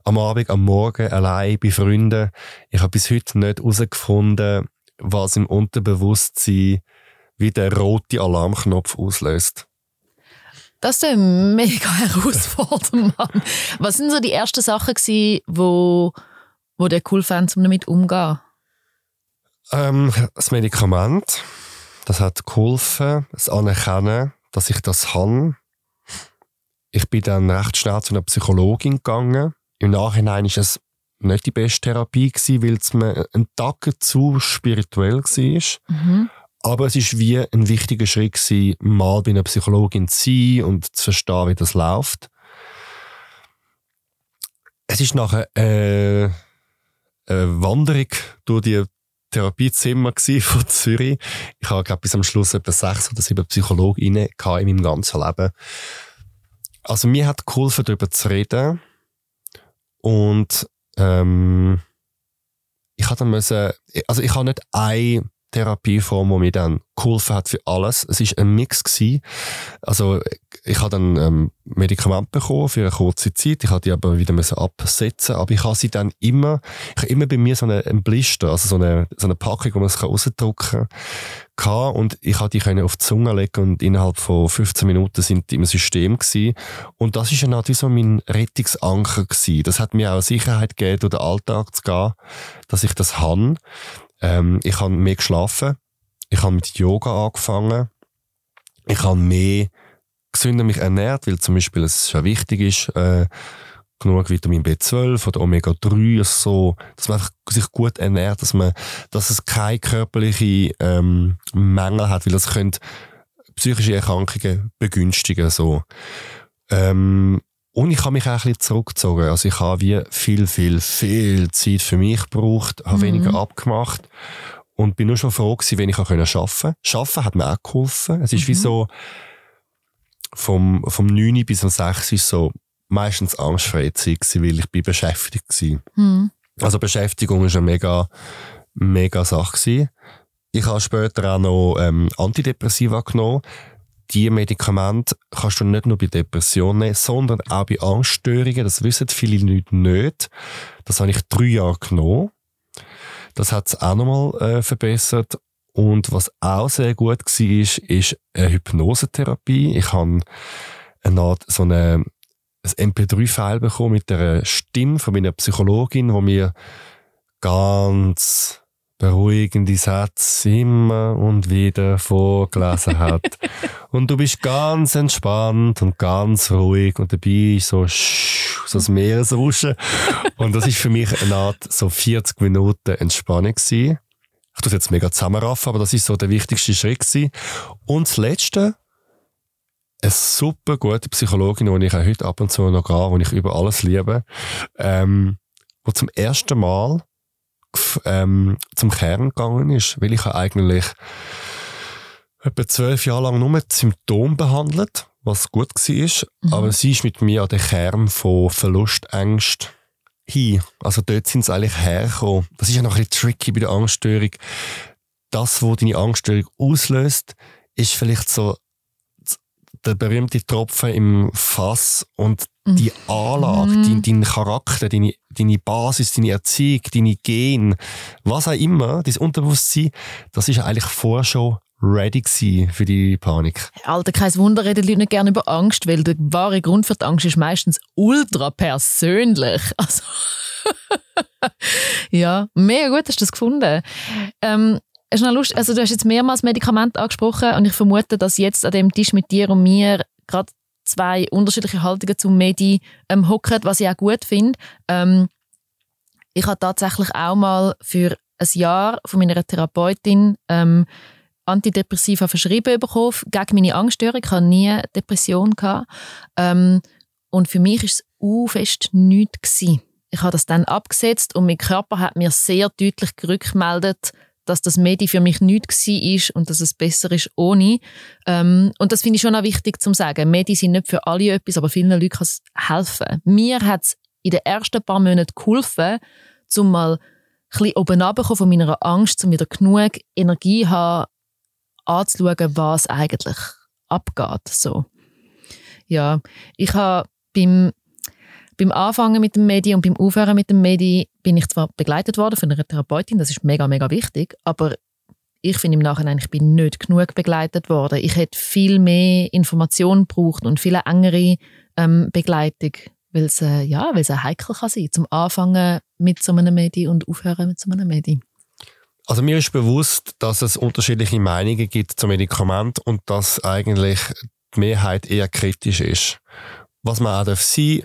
am Abend, am Morgen, allein bei Freunden. Ich habe bis heute nicht herausgefunden, was im Unterbewusstsein wie der rote Alarmknopf auslöst. Das ist ein mega [LAUGHS] herausfordernd, Mann. Was sind so die ersten Sachen, die wo, wo der cool fand, um damit umzugehen? Ähm, das Medikament, das hat geholfen, das Anerkennen, dass ich das habe. Ich bin dann recht schnell zu einer Psychologin gegangen. Im Nachhinein ist es nicht die beste Therapie gewesen, weil es mir ein Tag zu spirituell war. Mhm. Aber es ist wie ein wichtiger Schritt gewesen, mal bei einer Psychologin zu sein und zu verstehen, wie das läuft. Es ist nachher äh, eine Wanderung durch die Therapiezimmer [LAUGHS] von Zürich. Ich habe glaube bis am Schluss etwa sechs oder sieben Psychologinnen in meinem ganzen Leben. Also mir hat geholfen, darüber zu reden. Und ähm, ich hatte müssen, also ich habe nicht eine Therapieform, die mir dann geholfen hat für alles. Es ist ein Mix gewesen. Also ich habe dann ähm, Medikamente bekommen für eine kurze Zeit. Ich hatte die aber wieder müssen absetzen. Aber ich habe sie dann immer, ich habe immer bei mir so eine, einen Blister, also so eine, so eine Packung, wo man es rausdrücken kann. Und ich habe die auf die Zunge legen und innerhalb von 15 Minuten sind die im System gewesen. Und das ist halt wie so mein Rettungsanker gewesen. Das hat mir auch Sicherheit gegeben, durch den Alltag zu gehen, dass ich das habe. Ähm, ich habe mehr geschlafen. Ich habe mit Yoga angefangen. Ich habe mehr gesünder mich ernährt, weil zum Beispiel es ja wichtig ist, äh, genug Vitamin B12 oder Omega-3, also so, dass man sich gut ernährt, dass man, dass es keine körperliche ähm, Mängel hat, weil das könnte psychische Erkrankungen begünstigen, so. Ähm, und ich habe mich auch ein bisschen zurückgezogen. Also ich habe wie viel, viel, viel Zeit für mich gebraucht, habe mhm. weniger abgemacht und bin nur schon froh gewesen, wenn ich arbeiten konnte. Arbeiten hat mir auch geholfen. Es ist mhm. wie so, vom, vom 9 bis um 6 ist so meistens angstfreie Zeit gewesen, weil ich bin beschäftigt war. Mhm. Also Beschäftigung ist eine mega, mega Sache gewesen. Ich habe später auch noch ähm, Antidepressiva genommen die Medikamente kannst du nicht nur bei Depressionen nehmen, sondern auch bei Angststörungen. Das wissen viele Leute nicht. Das habe ich drei Jahre genommen. Das hat es auch nochmal äh, verbessert. Und was auch sehr gut war, ist, ist eine Hypnosetherapie. Ich habe eine Art, so eine, ein MP3-File bekommen mit der Stimme von meiner Psychologin, wo mir ganz beruhigende Sätze immer und wieder vorgelesen hat. [LAUGHS] und du bist ganz entspannt und ganz ruhig und dabei ist so, so das Meeresrauschen. und das ist für mich eine Art so 40 Minuten Entspannung gewesen. Ich tue es jetzt mega zusammenraffen, aber das ist so der wichtigste Schritt gewesen. Und das Letzte, eine super gute Psychologin, die ich auch heute ab und zu noch gehe, die ich über alles liebe, ähm, wo zum ersten Mal ähm, zum Kern gegangen ist, weil ich eigentlich etwa zwölf Jahre lang nur Symptome behandelt, was gut war, mhm. aber sie ist mit mir an den Kern von Verlustängst hin. Also dort sind sie eigentlich hergekommen. Das ist ja noch ein bisschen tricky bei der Angststörung. Das, was deine Angststörung auslöst, ist vielleicht so der berühmte Tropfen im Fass und die mhm. Anlage, mhm. dein, dein Charakter, deine, deine Basis, deine Erziehung, deine Gen, was auch immer, dein Unterbewusstsein, das ist eigentlich vorher schon ready für die Panik. Alter, kein Wunder, reden die Leute nicht gerne über Angst, weil der wahre Grund für die Angst ist meistens ultra persönlich. [LAUGHS] Also ja, mega gut hast du das gefunden. Ähm, hast du, Lust, also du hast jetzt mehrmals Medikamente angesprochen und ich vermute, dass jetzt an dem Tisch mit dir und mir gerade zwei unterschiedliche Haltungen zum Medi ähm, hocken, was ich auch gut finde. Ähm, ich habe tatsächlich auch mal für ein Jahr von meiner Therapeutin ähm, Antidepressiva verschrieben bekommen gegen meine Angststörung. Ich hatte nie Depression. Ähm, und für mich war es uh, fest nichts. Gewesen. Ich habe das dann abgesetzt und mein Körper hat mir sehr deutlich gerückmeldet, dass das Medi für mich nichts war und dass es besser ist ohne. Ähm, und das finde ich schon auch wichtig zu sagen. Medi sind nicht für alle etwas, aber vielen Leuten kann es helfen. Mir hat es in den ersten paar Monaten geholfen, um mal ein bisschen oben von meiner Angst, um wieder genug Energie zu haben, anzuschauen, was eigentlich abgeht. So. Ja, ich habe beim beim Anfangen mit dem Medi und beim Aufhören mit dem Medi bin ich zwar begleitet worden von einer Therapeutin, das ist mega, mega wichtig, aber ich finde im Nachhinein, ich bin nicht genug begleitet worden. Ich hätte viel mehr Informationen gebraucht und viel engere ähm, Begleitung, weil es äh, ja, heikel kann sein, zum Anfangen mit so einem Medi und aufhören mit so einem Medi. Also mir ist bewusst, dass es unterschiedliche Meinungen gibt zum Medikament und dass eigentlich die Mehrheit eher kritisch ist. Was man auch darf sein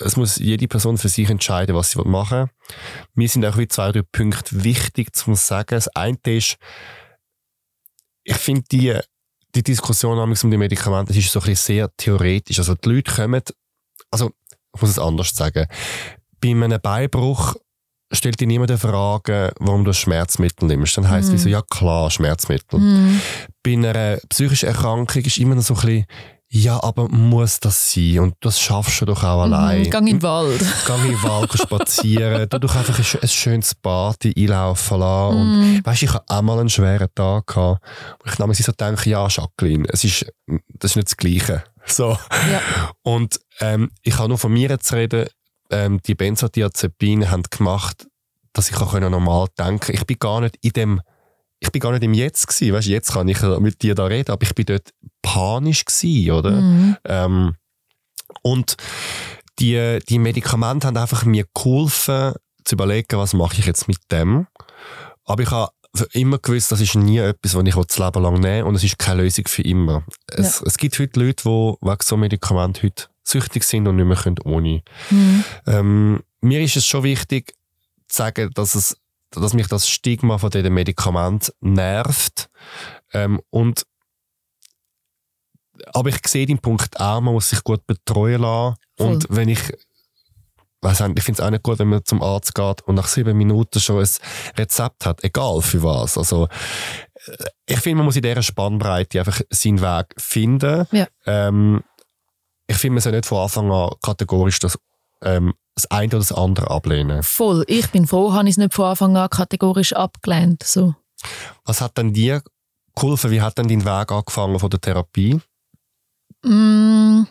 es muss jede Person für sich entscheiden, was sie machen will. Mir sind auch zwei, drei Punkte wichtig zu sagen. Das eine ist, ich finde die, die Diskussion um die Medikamente, ist so ein bisschen sehr theoretisch. Also die Leute kommen, also ich muss es anders sagen, bei einem Beibruch stellt dir niemand die Frage, warum du Schmerzmittel nimmst. Dann heisst es mm. so, ja klar, Schmerzmittel. Mm. Bei einer psychischen Erkrankung ist immer noch so ein bisschen, Ja, aber muss das sein? Und das schaffst du doch auch allein. Mhm, gang in den Wald. [LAUGHS] Gang in den Wald spazieren. Du doch einfach ein, ein schönes Bad einlaufen lassen. Mhm. Und weißt, ich hatte auch mal einen schweren Tag gehabt. Und ich nahm so denke, ja, Jacqueline, es ist, das ist nicht das Gleiche. So. Ja. Und ähm, ich habe nur von mir zu reden, ähm, die Benzodiazepine haben gemacht, dass ich auch normal denken konnte. Ich bin gar nicht in dem ich bin gar nicht im Jetzt gewesen. Weißt, jetzt kann ich mit dir da reden, aber ich bin dort panisch gewesen, oder? Mhm. Ähm, und die, die Medikamente haben einfach mir geholfen, zu überlegen, was mache ich jetzt mit dem. Aber ich habe immer gewusst, das ist nie etwas, was ich das Leben lang nehme und es ist keine Lösung für immer. Es, Ja. es gibt heute Leute, die wegen so Medikamenten heute süchtig sind und nicht mehr können ohne. Mhm. Ähm, mir ist es schon wichtig zu sagen, dass, es, dass mich das Stigma von diesem Medikament nervt. Ähm, und aber ich sehe den Punkt auch, man muss sich gut betreuen lassen. Voll. Und wenn ich weiss nicht, ich finde es auch nicht gut, wenn man zum Arzt geht und nach sieben Minuten schon ein Rezept hat, egal für was. Also, äh, ich finde, man muss in dieser Spannbreite einfach seinen Weg finden. Ja. Ähm, ich finde, man soll nicht von Anfang an kategorisch das, ähm, das eine oder das andere ablehnen. Voll. Ich bin froh, habe ich es nicht von Anfang an kategorisch abgelehnt. So. Was hat denn dir geholfen? Wie hat denn dein Weg angefangen von der Therapie? Mm,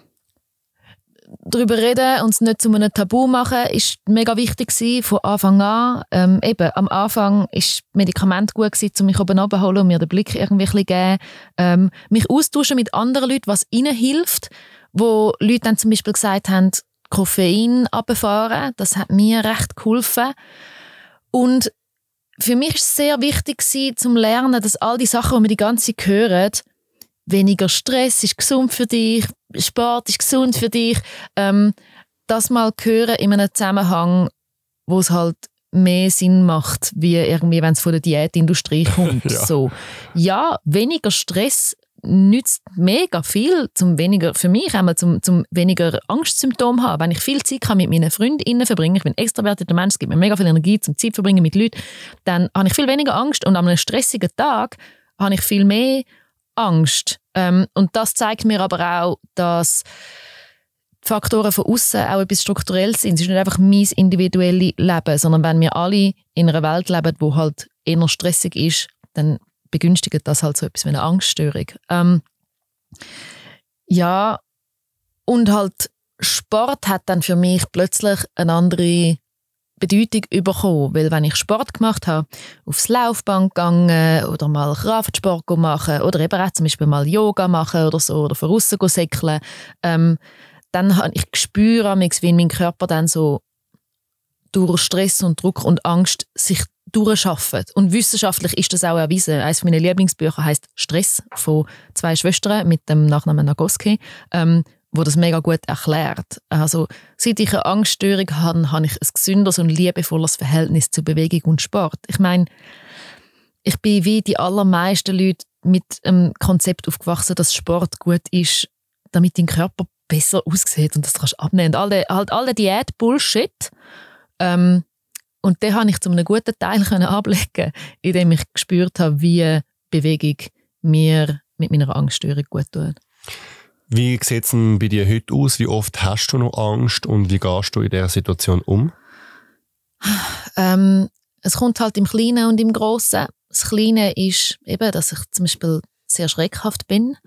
darüber reden und es nicht zu einem Tabu machen, ist mega wichtig gewesen, von Anfang an. Ähm, eben, am Anfang ist Medikament gut gewesen, um mich oben abzuholen und mir den Blick irgendwie ein bisschen geben. Ähm, mich austauschen mit anderen Leuten, was ihnen hilft. Wo Leute dann zum Beispiel gesagt haben, Koffein abfahren, das hat mir recht geholfen. Und für mich ist es sehr wichtig gewesen, zum Lernen, dass all die Sachen, die wir die ganze Zeit hören, weniger Stress ist gesund für dich, Sport ist gesund für dich, ähm, das mal hören in einem Zusammenhang, wo es halt mehr Sinn macht, wie irgendwie, wenn es von der Diätindustrie [LAUGHS] kommt. Ja. So. ja, weniger Stress nützt mega viel, zum weniger, für mich einmal zum, zum weniger Angstsymptome haben. Wenn ich viel Zeit kann mit meinen Freundinnen verbringen, ich bin ein extrovertierter Mensch, es gibt mir mega viel Energie zum Zeit verbringen mit Leuten, dann habe ich viel weniger Angst und an einem stressigen Tag habe ich viel mehr Angst. Ähm, und das zeigt mir aber auch, dass Faktoren von außen auch etwas strukturell sind. Es ist nicht einfach mein individuelles Leben, sondern wenn wir alle in einer Welt leben, wo halt eher stressig ist, dann begünstigt das halt so etwas wie eine Angststörung. Ähm, ja, und halt Sport hat dann für mich plötzlich eine andere Bedeutung bekommen, weil wenn ich Sport gemacht habe, aufs Laufband gegangen oder mal Kraftsport machen oder eben auch zum Beispiel mal Yoga machen oder so oder von aussen säckeln, ähm, dann habe ich gespürt, wie mein Körper dann so durch Stress und Druck und Angst sich durchschafft. Und wissenschaftlich ist das auch erwiesen. Eines meiner Lieblingsbücher heißt Stress von zwei Schwestern mit dem Nachnamen Nagoski, ähm, wo das mega gut erklärt. Also seit ich eine Angststörung habe, habe ich ein gesünderes und liebevolles Verhältnis zu Bewegung und Sport. Ich meine, ich bin wie die allermeisten Leute mit einem Konzept aufgewachsen, dass Sport gut ist, damit dein Körper besser aussieht und das kannst du abnehmen. Und all der, halt all der Diät-Bullshit. Ähm, und den habe ich zu einem guten Teil [LAUGHS] können ablegen, indem ich gespürt habe, wie Bewegung mir mit meiner Angststörung gut tut. Wie sieht es bei dir heute aus? Wie oft hast du noch Angst und wie gehst du in dieser Situation um? Ähm, es kommt halt im Kleinen und im Großen. Das Kleine ist eben, dass ich zum Beispiel sehr schreckhaft bin.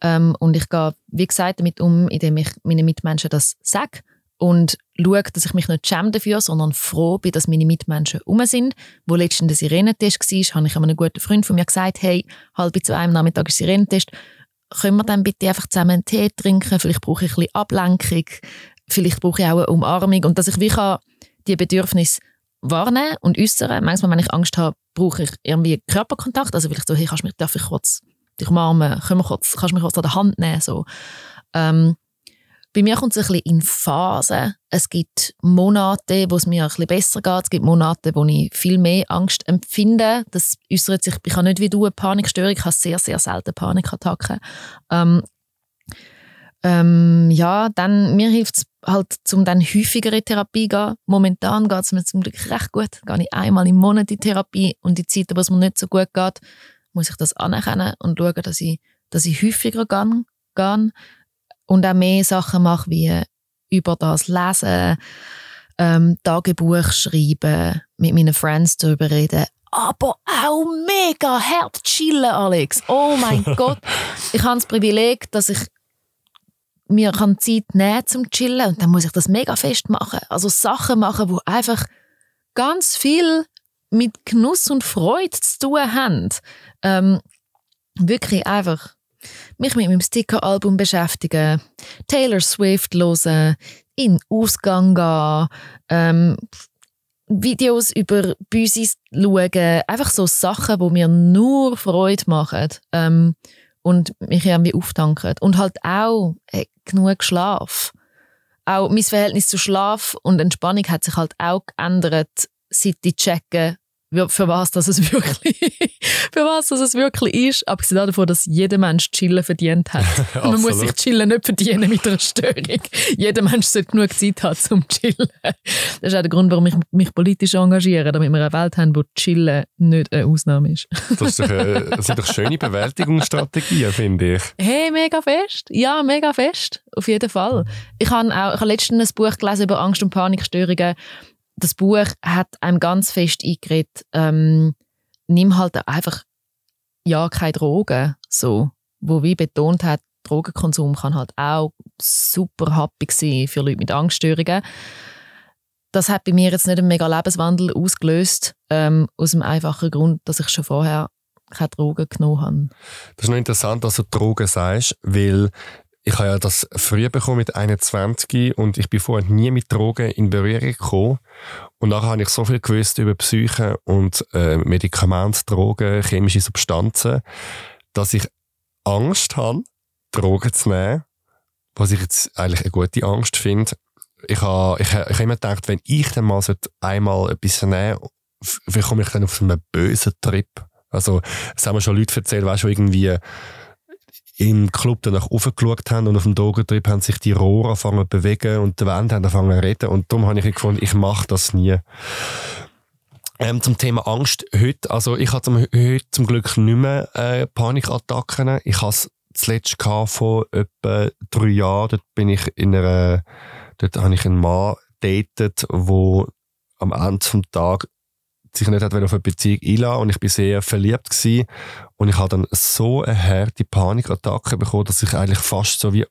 Ähm, und ich gehe, wie gesagt, damit um, indem ich meinen Mitmenschen das sage und schaue, dass ich mich nicht schäme dafür, sondern froh bin, dass meine Mitmenschen um sind. Wo letztens der Sirenentest war, habe ich einem guten Freund von mir gesagt, hey, halb zu einem Nachmittag ist Sirenentest, können wir dann bitte einfach zusammen einen Tee trinken? Vielleicht brauche ich ein bisschen Ablenkung, vielleicht brauche ich auch eine Umarmung und dass ich wie kann die Bedürfnisse wahrnehmen und äußern. Manchmal, wenn ich Angst habe, brauche ich irgendwie Körperkontakt, also vielleicht so, hey, kannst mich, darf ich kurz dich umarmen, können wir kurz, kannst du mich kurz an der Hand nehmen, so. Ähm, bei mir kommt es ein bisschen in Phasen. Es gibt Monate, wo es mir ein bisschen besser geht. Es gibt Monate, wo ich viel mehr Angst empfinde. Das äußert sich, ich habe nicht wie du eine Panikstörung, ich habe sehr, sehr selten Panikattacken. Ähm, ähm, ja, dann, mir hilft es halt, um dann häufiger in Therapie zu gehen. Momentan geht es mir zum Glück recht gut. Gehe ich einmal im Monat in Therapie und die Zeiten, wo es mir nicht so gut geht, muss ich das anerkennen und schauen, dass ich, dass ich häufiger gehe. Und auch mehr Sachen mache, wie über das Lesen, ähm, Tagebuch schreiben, mit meinen Friends darüber reden, aber auch mega hart chillen, Alex. Oh mein [LAUGHS] Gott. Ich habe das Privileg, dass ich mir kann Zeit nehmen zum Chillen und dann muss ich das mega fest machen. Also Sachen machen, wo einfach ganz viel mit Genuss und Freude zu tun haben. Ähm, wirklich einfach mich mit meinem Sticker-Album beschäftigen, Taylor Swift hören, in Ausgang gehen, ähm, Videos über Büsis schauen, einfach so Sachen, die mir nur Freude machen ähm, und mich irgendwie auftanken. Und halt auch äh, genug Schlaf. Auch mein Verhältnis zu Schlaf und Entspannung hat sich halt auch geändert, seit ich checke, für was das es [LAUGHS] wirklich, für was das es wirklich ist. Abgesehen davon, dass jeder Mensch Chillen verdient hat. [LAUGHS] Man muss sich Chillen nicht verdienen mit einer Störung. jeder Mensch sollte genug Zeit haben zum Chillen. Das ist auch der Grund, warum ich mich politisch engagiere, damit wir eine Welt haben, wo Chillen nicht eine Ausnahme ist. das, ist doch, äh, [LAUGHS] das sind doch schöne Bewältigungsstrategien, finde ich. Hey, mega fest. Ja, mega fest. Auf jeden Fall. Ich habe auch ich habe letztens ein Buch gelesen über Angst- und Panikstörungen das Buch hat einem ganz fest eingeredet, ähm, nimm halt einfach ja keine Drogen, so, wo wie betont hat, Drogenkonsum kann halt auch super happy sein für Leute mit Angststörungen. Das hat bei mir jetzt nicht einen mega Lebenswandel ausgelöst, ähm, aus dem einfachen Grund, dass ich schon vorher keine Drogen genommen habe. Das ist noch interessant, dass du Drogen sagst, weil ich habe ja das früher bekommen mit 21 und ich bin vorher nie mit Drogen in Berührung gekommen. Und nachher habe ich so viel gewusst über Psyche und äh, Medikamente, Drogen, chemische Substanzen, dass ich Angst habe, Drogen zu nehmen, was ich jetzt eigentlich eine gute Angst finde. Ich habe, ich, ich habe immer gedacht, wenn ich dann mal einmal etwas nehmen wie komme ich dann auf so einen bösen Trip. Also, es haben mir schon Leute erzählt, weißt du, irgendwie, im Club danach aufgeschaut haben und auf dem Drogentrip haben sich die Rohre angefangen zu bewegen und die Wände haben angefangen zu reden und darum habe ich gefunden, ich mache das nie. Ähm, zum Thema Angst heute, also ich habe zum, heute zum Glück nicht mehr äh, Panikattacken. Ich habe es zuletzt vor etwa drei Jahren, dort bin ich in einer, dort habe ich einen Mann datet, wo am Ende des Tages sich nicht hat auf eine Beziehung einlassen und ich bin sehr verliebt gewesen. und ich habe dann so eine harte Panikattacke bekommen, dass ich eigentlich fast so wie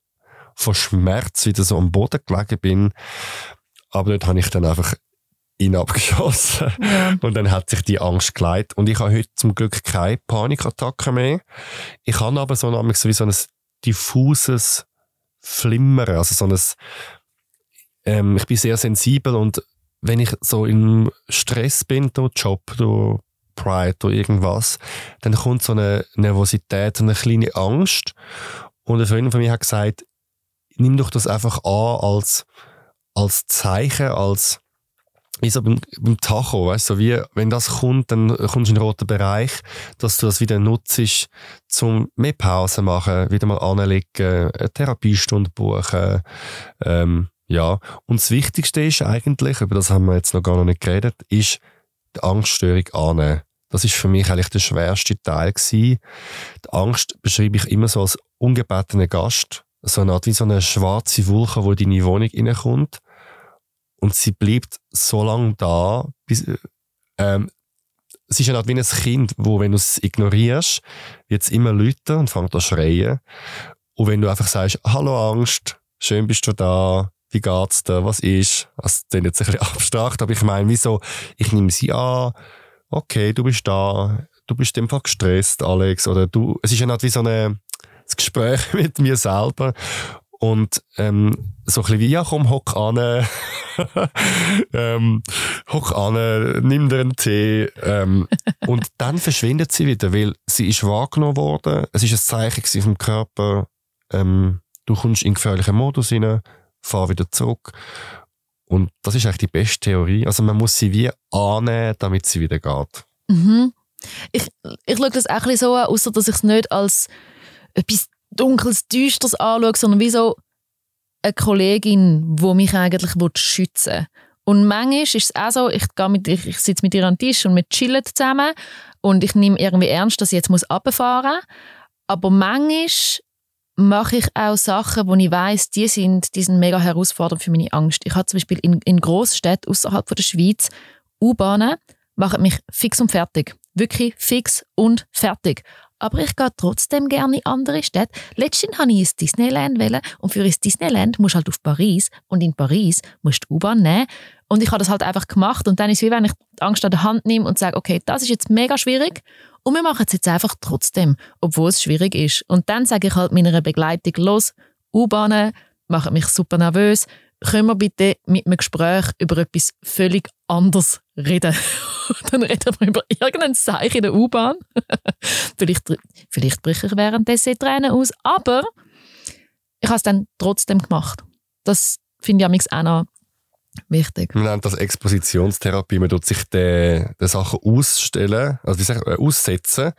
von Schmerz wieder so am Boden gelegen bin. Aber dort habe ich dann einfach ihn abgeschossen ja. und dann hat sich die Angst geleitet und ich habe heute zum Glück keine Panikattacke mehr. Ich habe aber so, ein, so wie so ein diffuses Flimmern, also so ein ähm, ich bin sehr sensibel und wenn ich so im Stress bin, durch Job, durch Pride, durch irgendwas, dann kommt so eine Nervosität, eine kleine Angst. Und ein Freund von mir hat gesagt, nimm doch das einfach an als, als Zeichen, als wie so beim, beim Tacho, weißt du, wie, wenn das kommt, dann kommst du in den roten Bereich, dass du das wieder nutzt, zum mehr Pause machen, wieder mal anlegen, eine Therapiestunde buchen, ähm, ja, und das Wichtigste ist eigentlich, über das haben wir jetzt noch gar noch nicht geredet, ist die Angststörung annehmen. Das ist für mich eigentlich der schwerste Teil gewesen. Die Angst beschreibe ich immer so als ungebetenen Gast, so eine Art wie so eine schwarze Wolke, die in deine Wohnung reinkommt und sie bleibt so lange da, bis, ähm, es ist eine Art wie ein Kind, wo, wenn du es ignorierst, wird es immer lauter und fängt an zu schreien. Und wenn du einfach sagst, hallo Angst, schön bist du da, wie geht's dir, was ist, das ist jetzt ein bisschen [LAUGHS] abstrakt, aber ich meine, wieso, ich nehme sie an, okay, du bist da, du bist einfach gestresst, Alex, oder du, es ist ja nicht wie so ein Gespräch [LAUGHS] mit mir selber. Und ähm, so ein bisschen wie, ja komm, hock an, [LAUGHS] ähm, hock an, nimm dir einen Tee. Ähm, und dann verschwindet sie wieder, weil sie ist wahrgenommen worden, es ist ein Zeichen vom Körper, ähm, du kommst in gefährlichen Modus rein, fahr wieder zurück. Und das ist eigentlich die beste Theorie. Also man muss sie wie annehmen, damit sie wieder geht. Mhm. Ich, ich schaue das auch so an, außer dass ich es nicht als etwas Dunkles, Düsteres anschaue, sondern wie so eine Kollegin, die mich eigentlich schützen will. Und manchmal ist es auch so, ich, mit, ich, ich sitze mit ihr am Tisch und wir chillen zusammen und ich nehme irgendwie ernst, dass ich jetzt runterfahren muss. Aber manchmal mache ich auch Sachen, wo ich weiß, die sind, die sind mega herausfordernd für meine Angst. Ich habe zum Beispiel in, in Großstädten außerhalb der Schweiz U-Bahnen machen mich fix und fertig. Wirklich fix und fertig. Aber ich gehe trotzdem gerne in andere Städte. Letztens wollte ich ins Disneyland und für ins Disneyland musst du halt auf Paris und in Paris musst du U-Bahn nehmen. Und ich habe das halt einfach gemacht und dann ist es wie wenn ich die Angst an der Hand nehme und sage, okay, das ist jetzt mega schwierig und wir machen es jetzt einfach trotzdem, obwohl es schwierig ist. Und dann sage ich halt meiner Begleitung, los, U-Bahnen machen mich super nervös, können wir bitte mit einem Gespräch über etwas völlig anderes reden. [LAUGHS] dann reden wir über irgendein Zeichen in der U-Bahn. [LAUGHS] vielleicht, vielleicht breche ich währenddessen Tränen aus, aber ich habe es dann trotzdem gemacht. Das finde ich auch noch wichtig. Man nennt das Expositionstherapie. Man tut sich den, den Sachen ausstellen, also wie sagt, äh, aussetzen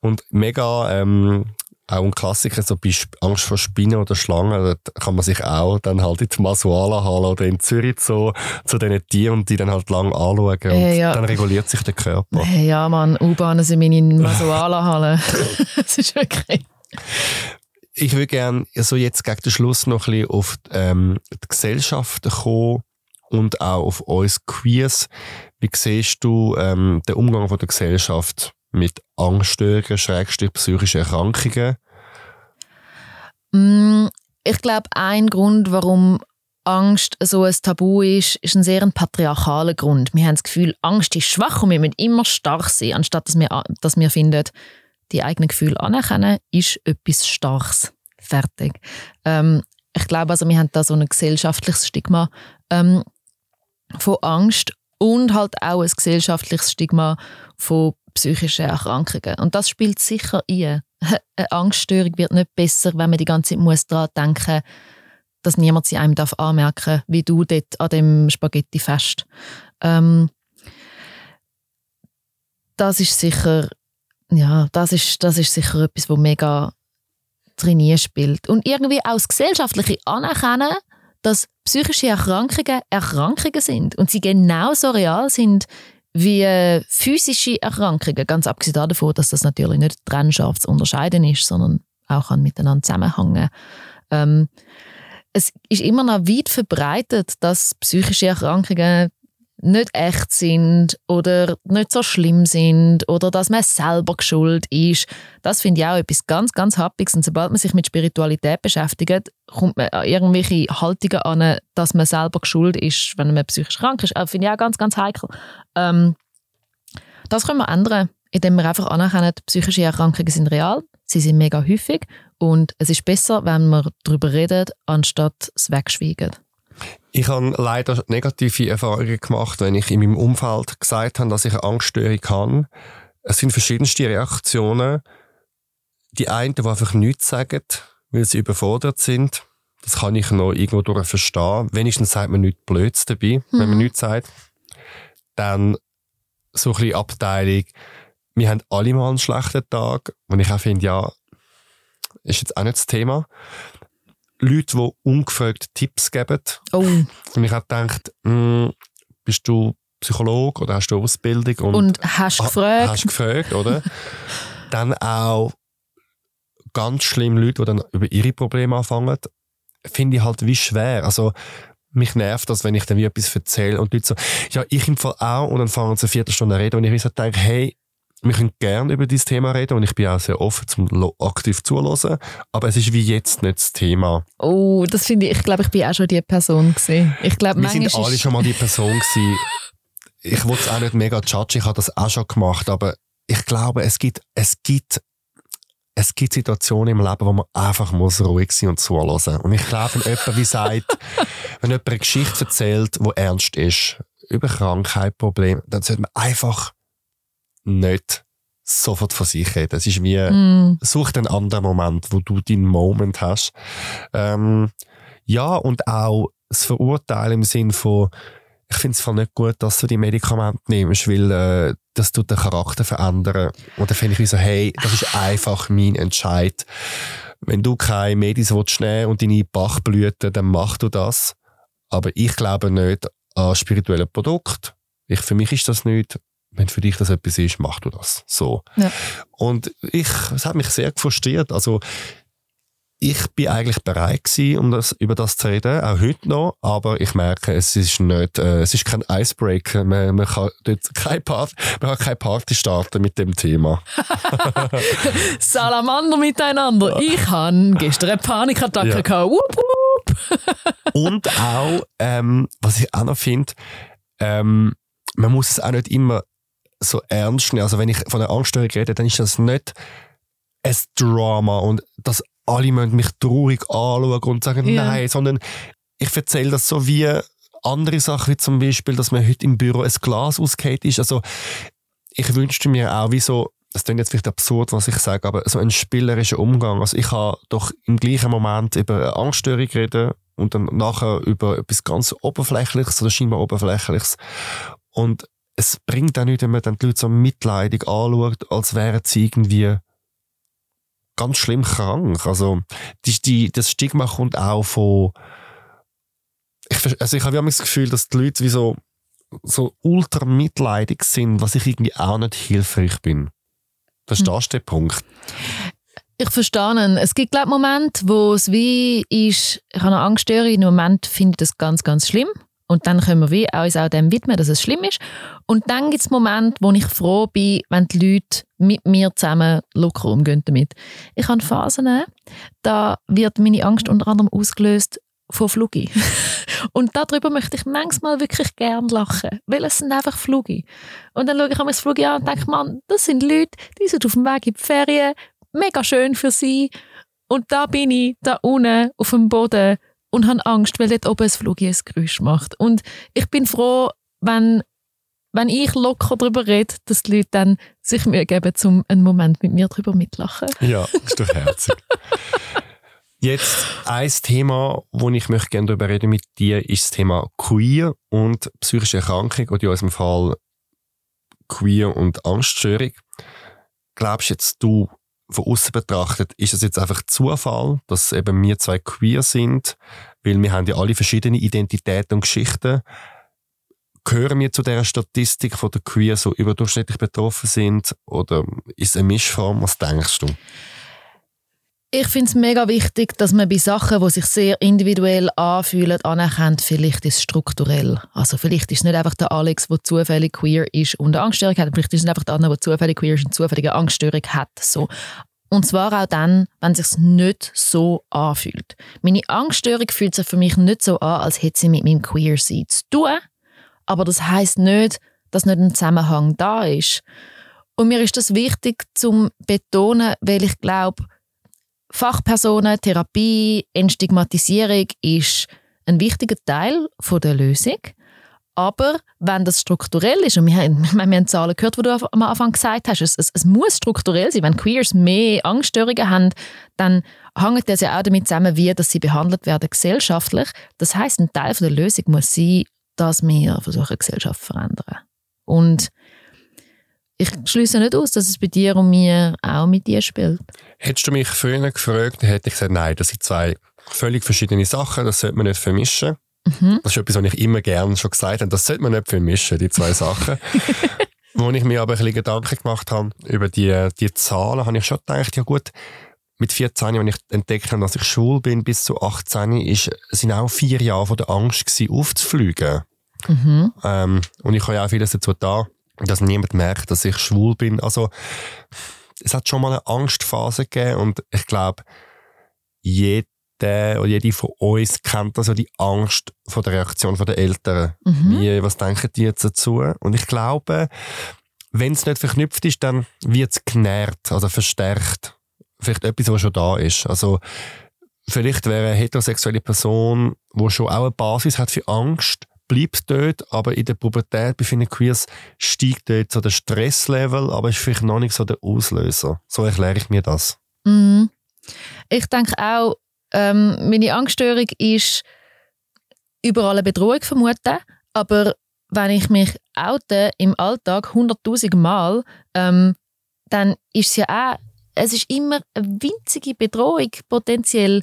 und mega ähm, auch ein Klassiker, so bei Angst vor Spinnen oder Schlangen, da kann man sich auch dann halt in die Masuala-Halle oder in Zürich so zu diesen Tieren und die dann halt lang anschauen und äh, ja. dann reguliert sich der Körper. Äh, ja, man, U-Bahnen sind meine Masuala-Halle. [LAUGHS] das ist wirklich... Ich würde gerne so jetzt gegen den Schluss noch ein bisschen auf ähm, die Gesellschaft kommen und auch auf uns Queers. Wie siehst du ähm, den Umgang von der Gesellschaft mit Angststörungen, Schrägstrich psychischen Erkrankungen? Mm, ich glaube, ein Grund, warum Angst so ein Tabu ist, ist ein sehr ein patriarchaler Grund. Wir haben das Gefühl, Angst ist schwach und wir müssen immer stark sein, anstatt dass wir, dass wir finden, die eigenen Gefühle anerkennen, ist etwas Starkes. Fertig. Ähm, ich glaube, also, wir haben da so ein gesellschaftliches Stigma ähm, von Angst und halt auch ein gesellschaftliches Stigma von psychischen Erkrankungen. Und das spielt sicher ein. [LAUGHS] Eine Angststörung wird nicht besser, wenn man die ganze Zeit muss daran denken dass niemand sie einem darf anmerken wie du dort an dem Spaghetti fest. Ähm, das ist sicher ja, das ist, das ist sicher etwas, wo mega trainiert spielt. Und irgendwie auch das gesellschaftliche Anerkennen, dass psychische Erkrankungen Erkrankungen sind und sie genauso real sind wie äh, physische Erkrankungen, ganz abgesehen davon, dass das natürlich nicht trennscharf zu unterscheiden ist, sondern auch kann miteinander zusammenhängen. Ähm, es ist immer noch weit verbreitet, dass psychische Erkrankungen nicht echt sind oder nicht so schlimm sind oder dass man selber schuld ist. Das finde ich auch etwas ganz, ganz Happiges. Und sobald man sich mit Spiritualität beschäftigt, kommt man an irgendwelche Haltungen an, dass man selber schuld ist, wenn man psychisch krank ist. Das finde ich auch ganz, ganz heikel. Ähm, das können wir ändern, indem wir einfach anerkennen, psychische Erkrankungen sind real, sie sind mega häufig und es ist besser, wenn wir darüber reden, anstatt es wegschweigen. Ich habe leider negative Erfahrungen gemacht, wenn ich in meinem Umfeld gesagt habe, dass ich eine Angststörung habe. Es sind verschiedenste Reaktionen. Die einen, die einfach nichts sagen, weil sie überfordert sind. Das kann ich noch irgendwo durch verstehen. Wenigstens sagt man nichts Blöds dabei, mhm. wenn man nichts sagt. Dann so ein bisschen Abteilung, wir haben alle mal einen schlechten Tag. Und ich auch finde, ja, ist jetzt auch nicht das Thema. Leute, die ungefragt Tipps geben. Oh. Und ich habe gedacht, mh, bist du Psychologe oder hast du Ausbildung? Und, und hast du gefragt. Hast gefragt, oder? [LAUGHS] dann auch ganz schlimm Leute, die dann über ihre Probleme anfangen, finde ich halt wie schwer. Also, mich nervt das, wenn ich dann wie etwas erzähle und Leute so, ja, ich im Fall auch, und dann fangen sie eine Viertelstunde reden und ich so denke, hey, wir können gerne über dieses Thema reden und ich bin auch sehr offen zum aktiv zuhören, aber es ist wie jetzt nicht das Thema. Oh, das finde ich, ich glaube, ich bin auch schon die Person gewesen. Ich glaube, wir sind alle schon mal die Person gewesen. Ich wollte es auch nicht mega judge, ich habe das auch schon gemacht, aber ich glaube, es gibt, es gibt es gibt Situationen im Leben, wo man einfach muss ruhig sein und zuhören. Und ich glaube, wenn jemand wie sagt, [LAUGHS] wenn jemand eine Geschichte erzählt, die ernst ist, über Krankheit, Probleme, dann sollte man einfach nicht sofort von sich reden. Es ist wie, mm. such den anderen Moment, wo du deinen Moment hast. Ähm, ja, und auch das Verurteilen im Sinn von, ich finde es nicht gut, dass du die Medikamente nimmst, weil äh, das tut den Charakter verändern. Und dann finde ich wie so, hey, das ist einfach mein Entscheid. Wenn du keine Medis willst nehmen und deine Bachblüten, dann mach du das. Aber ich glaube nicht an spirituelle Produkte. Ich, für mich ist das nicht wenn für dich das etwas ist, mach du das. So. Ja. Und ich, es hat mich sehr frustriert. Also, ich bin eigentlich bereit gewesen, um das, über das zu reden, auch heute noch, aber ich merke, es ist nicht, äh, es ist kein Icebreaker, man, man kann dort keine Party, man kann keine Party starten mit dem Thema. [LAUGHS] Salamander miteinander. Ich habe gestern eine Panikattacke ja. gehabt. Wupp, wupp. [LAUGHS] Und auch, ähm, was ich auch noch finde, ähm, man muss es auch nicht immer so ernst nehmen. Also wenn ich von einer Angststörung rede, dann ist das nicht ein Drama und das alle mich traurig anschauen und sagen ja. nein, sondern ich erzähle das so wie andere Sachen, wie zum Beispiel, dass mir heute im Büro ein Glas ausgeht ist. Also ich wünschte mir auch wie so, das klingt jetzt vielleicht absurd, was ich sage, aber so ein spielerischer Umgang. Also ich habe doch im gleichen Moment über eine Angststörung reden und dann nachher über etwas ganz Oberflächliches oder scheinbar Oberflächliches. Und es bringt auch nicht, wenn man dann die Leute so mitleidig anschaut, als wären sie irgendwie ganz schlimm krank. Also die, die, das Stigma kommt auch von ich, also ich habe immer das Gefühl, dass die Leute wie so, so ultra mitleidig sind, was ich irgendwie auch nicht hilfreich bin. Das ist hm. der Punkt. Ich verstehe. Es gibt glaube Momente, wo es wie ist, ich habe eine Angststörung, im Moment finde ich das ganz, ganz schlimm. Und dann können wir uns auch dem widmen, dass es schlimm ist. Und dann gibt es Momente, wo ich froh bin, wenn die Leute mit mir zusammen locker umgehen damit. Ich habe Phasen, da wird meine Angst unter anderem ausgelöst von Flugi. [LAUGHS] und darüber möchte ich manchmal wirklich gern lachen, weil es sind einfach Flugi. Und dann schaue ich mir das Flugi an und denke, man, das sind Leute, die sind auf dem Weg in die Ferien, mega schön für sie. Und da bin ich, da unten auf dem Boden und habe Angst, weil dort oben ein Flugi ein Geräusch macht. Und ich bin froh, wenn, wenn ich locker darüber rede, dass die Leute dann sich Mühe geben, um einen Moment mit mir darüber mitlachen. Ja, ist doch herzig. Jetzt ein Thema, wo ich möchte gerne darüber reden mit dir, ist das Thema Queer und psychische Erkrankung oder in unserem Fall Queer und Angststörung. Glaubst jetzt du, von außen betrachtet, ist es jetzt einfach Zufall, dass eben wir zwei queer sind, weil wir haben ja alle verschiedene Identitäten und Geschichten. Gehören wir zu der Statistik von der Queer so überdurchschnittlich betroffen sind oder ist es eine Mischform? Was denkst du? Ich finde es mega wichtig, dass man bei Sachen, die sich sehr individuell anfühlen, anerkennt, vielleicht ist es strukturell. Also vielleicht ist es nicht einfach der Alex, der zufällig queer ist und eine Angststörung hat, vielleicht ist es einfach der andere, der zufällig queer ist und zufällige Angststörung hat. So. Und zwar auch dann, wenn es sich nicht so anfühlt. Meine Angststörung fühlt sich für mich nicht so an, als hätte sie mit meinem Queer-Sein zu tun. Aber das heißt nicht, dass nicht ein Zusammenhang da ist. Und mir ist das wichtig zum betonen, weil ich glaube, Fachpersonen, Therapie, Entstigmatisierung ist ein wichtiger Teil der Lösung. Aber wenn das strukturell ist, und wir haben, [LAUGHS] wir haben Zahlen gehört, die du am Anfang gesagt hast, es, es, es, muss strukturell sein. Wenn Queers mehr Angststörungen haben, dann hängt das ja auch damit zusammen, wie dass sie behandelt werden gesellschaftlich. Das heißt, ein Teil der Lösung muss sein, dass wir versuchen, Gesellschaft zu verändern. Und ich schließe nicht aus, dass es bei dir und mir auch mit dir spielt. Hättest du mich früher gefragt, dann hätte ich gesagt, nein, das sind zwei völlig verschiedene Sachen, das sollte man nicht vermischen. Mhm. Das ist etwas, was ich immer gerne schon gesagt habe, das sollte man nicht vermischen, die zwei Sachen. [LAUGHS] Wo ich mir aber ein bisschen Gedanken gemacht habe über die, die Zahlen, habe ich schon gedacht, ja gut, mit 14, wenn ich entdeckt habe, dass ich schwul bin, bis zu 18, ist, sind auch vier Jahre von der Angst gewesen, aufzufliegen. Mhm. Ähm, und ich habe ja auch vieles dazu da dass niemand merkt, dass ich schwul bin. Also, es hat schon mal eine Angstphase gegeben und ich glaube, jeder oder jede von uns kennt also die Angst vor der Reaktion der Eltern. Mhm. Wie, was denken die jetzt dazu? Und ich glaube, wenn es nicht verknüpft ist, dann wird es genährt, also verstärkt. Vielleicht etwas, was schon da ist. Also, vielleicht wäre eine heterosexuelle Person, die schon auch eine Basis hat für Angst, bleibt dort, aber in der Pubertät bei vielen Queers steigt dort so der Stresslevel, aber ist vielleicht noch nicht so der Auslöser. So erkläre ich mir das. Mhm. Ich denke auch, ähm, meine Angststörung ist überall eine Bedrohung vermuten, aber wenn ich mich oute im Alltag hunderttausend Mal, ähm, dann ist es ja auch, es ist immer eine winzige Bedrohung potenziell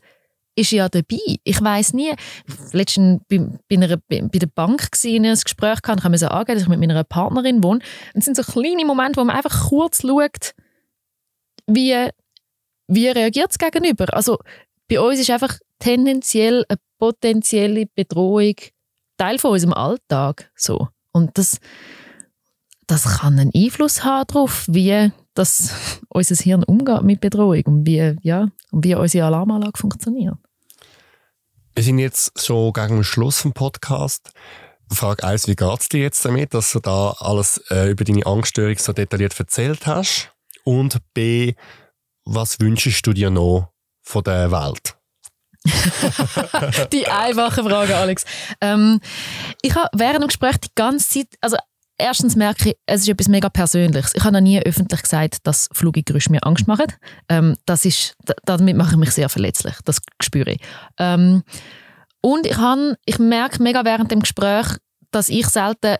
ist ja dabei. Ich weiß nie. Letztens bei, bei, einer, bei der Bank in ein Gespräch kann ich mir so angeben, dass ich mit meiner Partnerin wohne. es sind so kleine Momente, wo man einfach kurz schaut, wie, wie reagiert es gegenüber. Also bei uns ist einfach tendenziell eine potenzielle Bedrohung Teil von unserem Alltag. So. Und das, das kann einen Einfluss haben darauf, wie das [LAUGHS] unser Hirn umgeht mit Bedrohung und wie, ja, und wie unsere Alarmanlage funktioniert. Wir sind jetzt schon gegen den Schluss vom Podcast. Frage 1, wie geht es dir jetzt damit, dass du da alles äh, über deine Angststörung so detailliert erzählt hast? Und B, was wünschst du dir noch von der Welt? [LAUGHS] die einfache Frage, Alex. Ähm, ich habe während dem Gespräch die ganze Zeit, also erstens merke ich, es ist etwas mega Persönliches. Ich habe noch nie öffentlich gesagt, dass Fluggeräusche mir Angst machen. Ähm, das ist, damit mache ich mich sehr verletzlich. Das spüre ich. Ähm, und ich, habe, ich merke mega während dem Gespräch, dass ich selten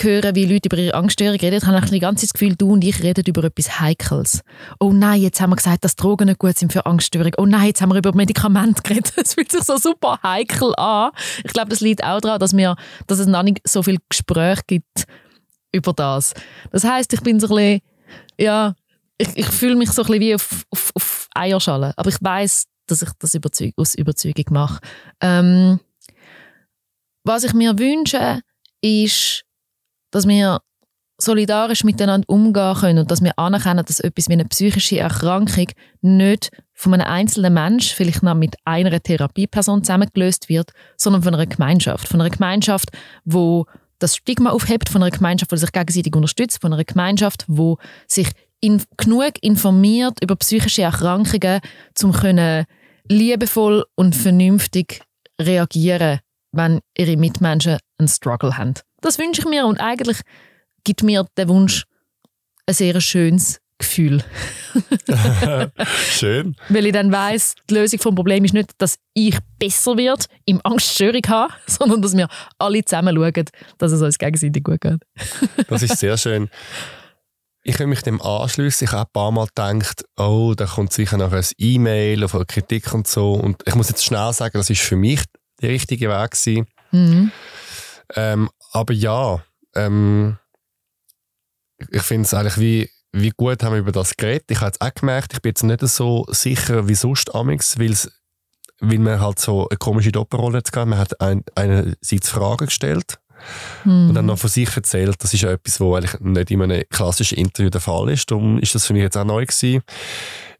höre, wie Leute über ihre Angststörung reden, ich habe die ganze das Gefühl, du und ich reden über etwas Heikles. Oh nein, jetzt haben wir gesagt, dass Drogen nicht gut sind für Angststörung. Oh nein, jetzt haben wir über Medikamente geredet. [LAUGHS] Es fühlt sich so super heikel an. Ich glaube, das liegt auch daran, dass, wir, dass es noch nicht so viel Gespräch gibt über das. Das heißt, ich bin so ein bisschen, ja, ich, ich fühle mich so ein bisschen wie auf, auf, auf Eierschalen. Aber ich weiß, dass ich das Überzeug aus Überzeugung mache. Ähm, was ich mir wünsche, ist, dass wir solidarisch miteinander umgehen können und dass wir anerkennen, dass etwas wie eine psychische Erkrankung nicht von einem einzelnen Mensch, vielleicht noch mit einer Therapieperson zusammengelöst wird, sondern von einer Gemeinschaft. Von einer Gemeinschaft, wo das Stigma aufhebt, von einer Gemeinschaft, die sich gegenseitig unterstützt, von einer Gemeinschaft, wo sich in, genug informiert über psychische Erkrankungen, um können liebevoll und vernünftig reagieren, wenn ihre Mitmenschen einen Struggle haben. Das wünsche ich mir und eigentlich gibt mir der Wunsch ein sehr schönes Gefühl. [LAUGHS] Schön. Weil ich dann weiß, die Lösung des Problems ist nicht, dass ich besser wird im Angststörung habe, [LAUGHS] sondern dass wir alle zusammen schauen, dass es uns gegenseitig gut geht. [LAUGHS] das ist sehr schön. Ich will mich dem anschließen. Ich habe ein paar Mal gedacht, oh, da kommt sicher noch ein E-Mail auf eine Kritik und so. Und ich muss jetzt schnell sagen, das ist für mich der richtige Weg gewesen. Mhm. Ähm, aber ja, ähm, ich finde es eigentlich wie, wie gut haben wir über das geredet. Ich habe jetzt auch gemerkt, ich bin jetzt nicht so sicher wie sonst Amix, weil weil man halt so eine komische Doppelrolle gehabt. Man hat ein, einerseits Fragen gestellt hm. und dann noch von sich erzählt. Das ist ja etwas, was eigentlich nicht in einem klassischen Interview der Fall ist. Darum ist das für mich jetzt auch neu gewesen.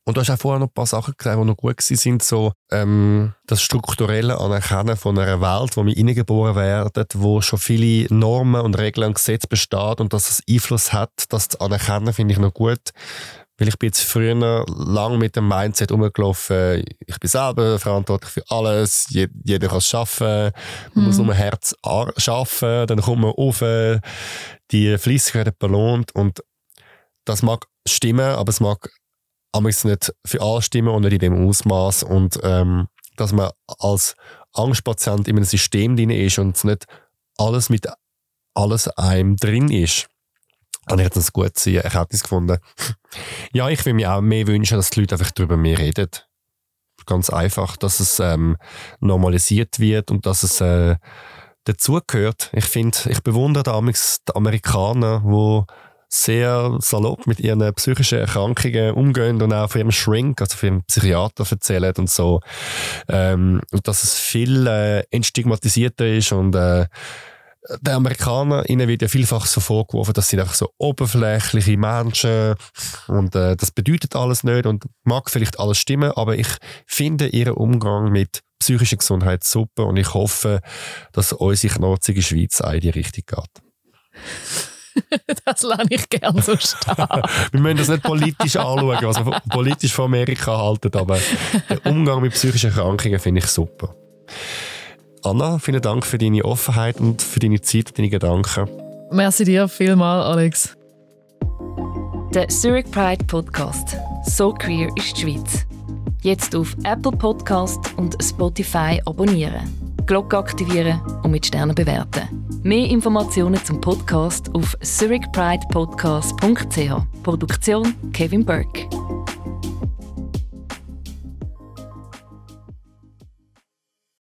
Und du hast auch vorher noch ein paar Sachen gesagt, die noch gut sind, so ähm, das strukturelle Anerkennen von einer Welt, wo wir hineingeboren werden, wo schon viele Normen und Regeln und Gesetze besteht und dass es Einfluss hat, das zu anerkennen, finde ich noch gut. Weil ich bin jetzt früher lang mit dem Mindset umgelaufen, ich bin selber verantwortlich für alles, jeder kann es schaffen, man mhm. muss nur ein Herz schaffen, dann kommt man auf, die Flüssigkeit wird belohnt und das mag stimmen, aber es mag amigs nicht für alle stimmen und nicht in dem Ausmaß und ähm, dass man als Angstpatient in einem System drin ist und nicht alles mit alles einem drin ist. Und ich habe das gut Erkenntnis gefunden. [LAUGHS] ja, ich will mir auch mehr wünschen, dass die Leute einfach darüber mehr reden. Ganz einfach, dass es ähm, normalisiert wird und dass es äh, dazugehört. Ich finde, ich bewundere damals die Amerikaner, die sehr salopp mit ihren psychischen Erkrankungen umgehen und auch von ihrem Shrink, also von ihrem Psychiater erzählen und so. Ähm, und dass es viel äh, entstigmatisierter ist und äh, den Amerikanern ihnen wird ja vielfach so vorgeworfen, dass sie einfach so oberflächliche Menschen und äh, das bedeutet alles nicht und mag vielleicht alles stimmen, aber ich finde ihren Umgang mit psychischer Gesundheit super und ich hoffe, dass unsere knorzige Schweiz auch in die Richtung geht. [LAUGHS] das lasse ich gerne so stehen. [LAUGHS] wir müssen das nicht politisch anschauen, was wir politisch von Amerika halten, aber der Umgang mit psychischen Erkrankungen finde ich super. Anna, vielen Dank für deine Offenheit und für deine Zeit und deine Gedanken. Merci dir vielmal, Alex. Der Zurich Pride Podcast. So queer ist die Schweiz. Jetzt auf Apple Podcast und Spotify abonnieren. Glocke aktivieren und mit Sternen bewerten. Mehr Informationen zum Podcast auf zurichpridepodcast.ch. Produktion Kevin Burke.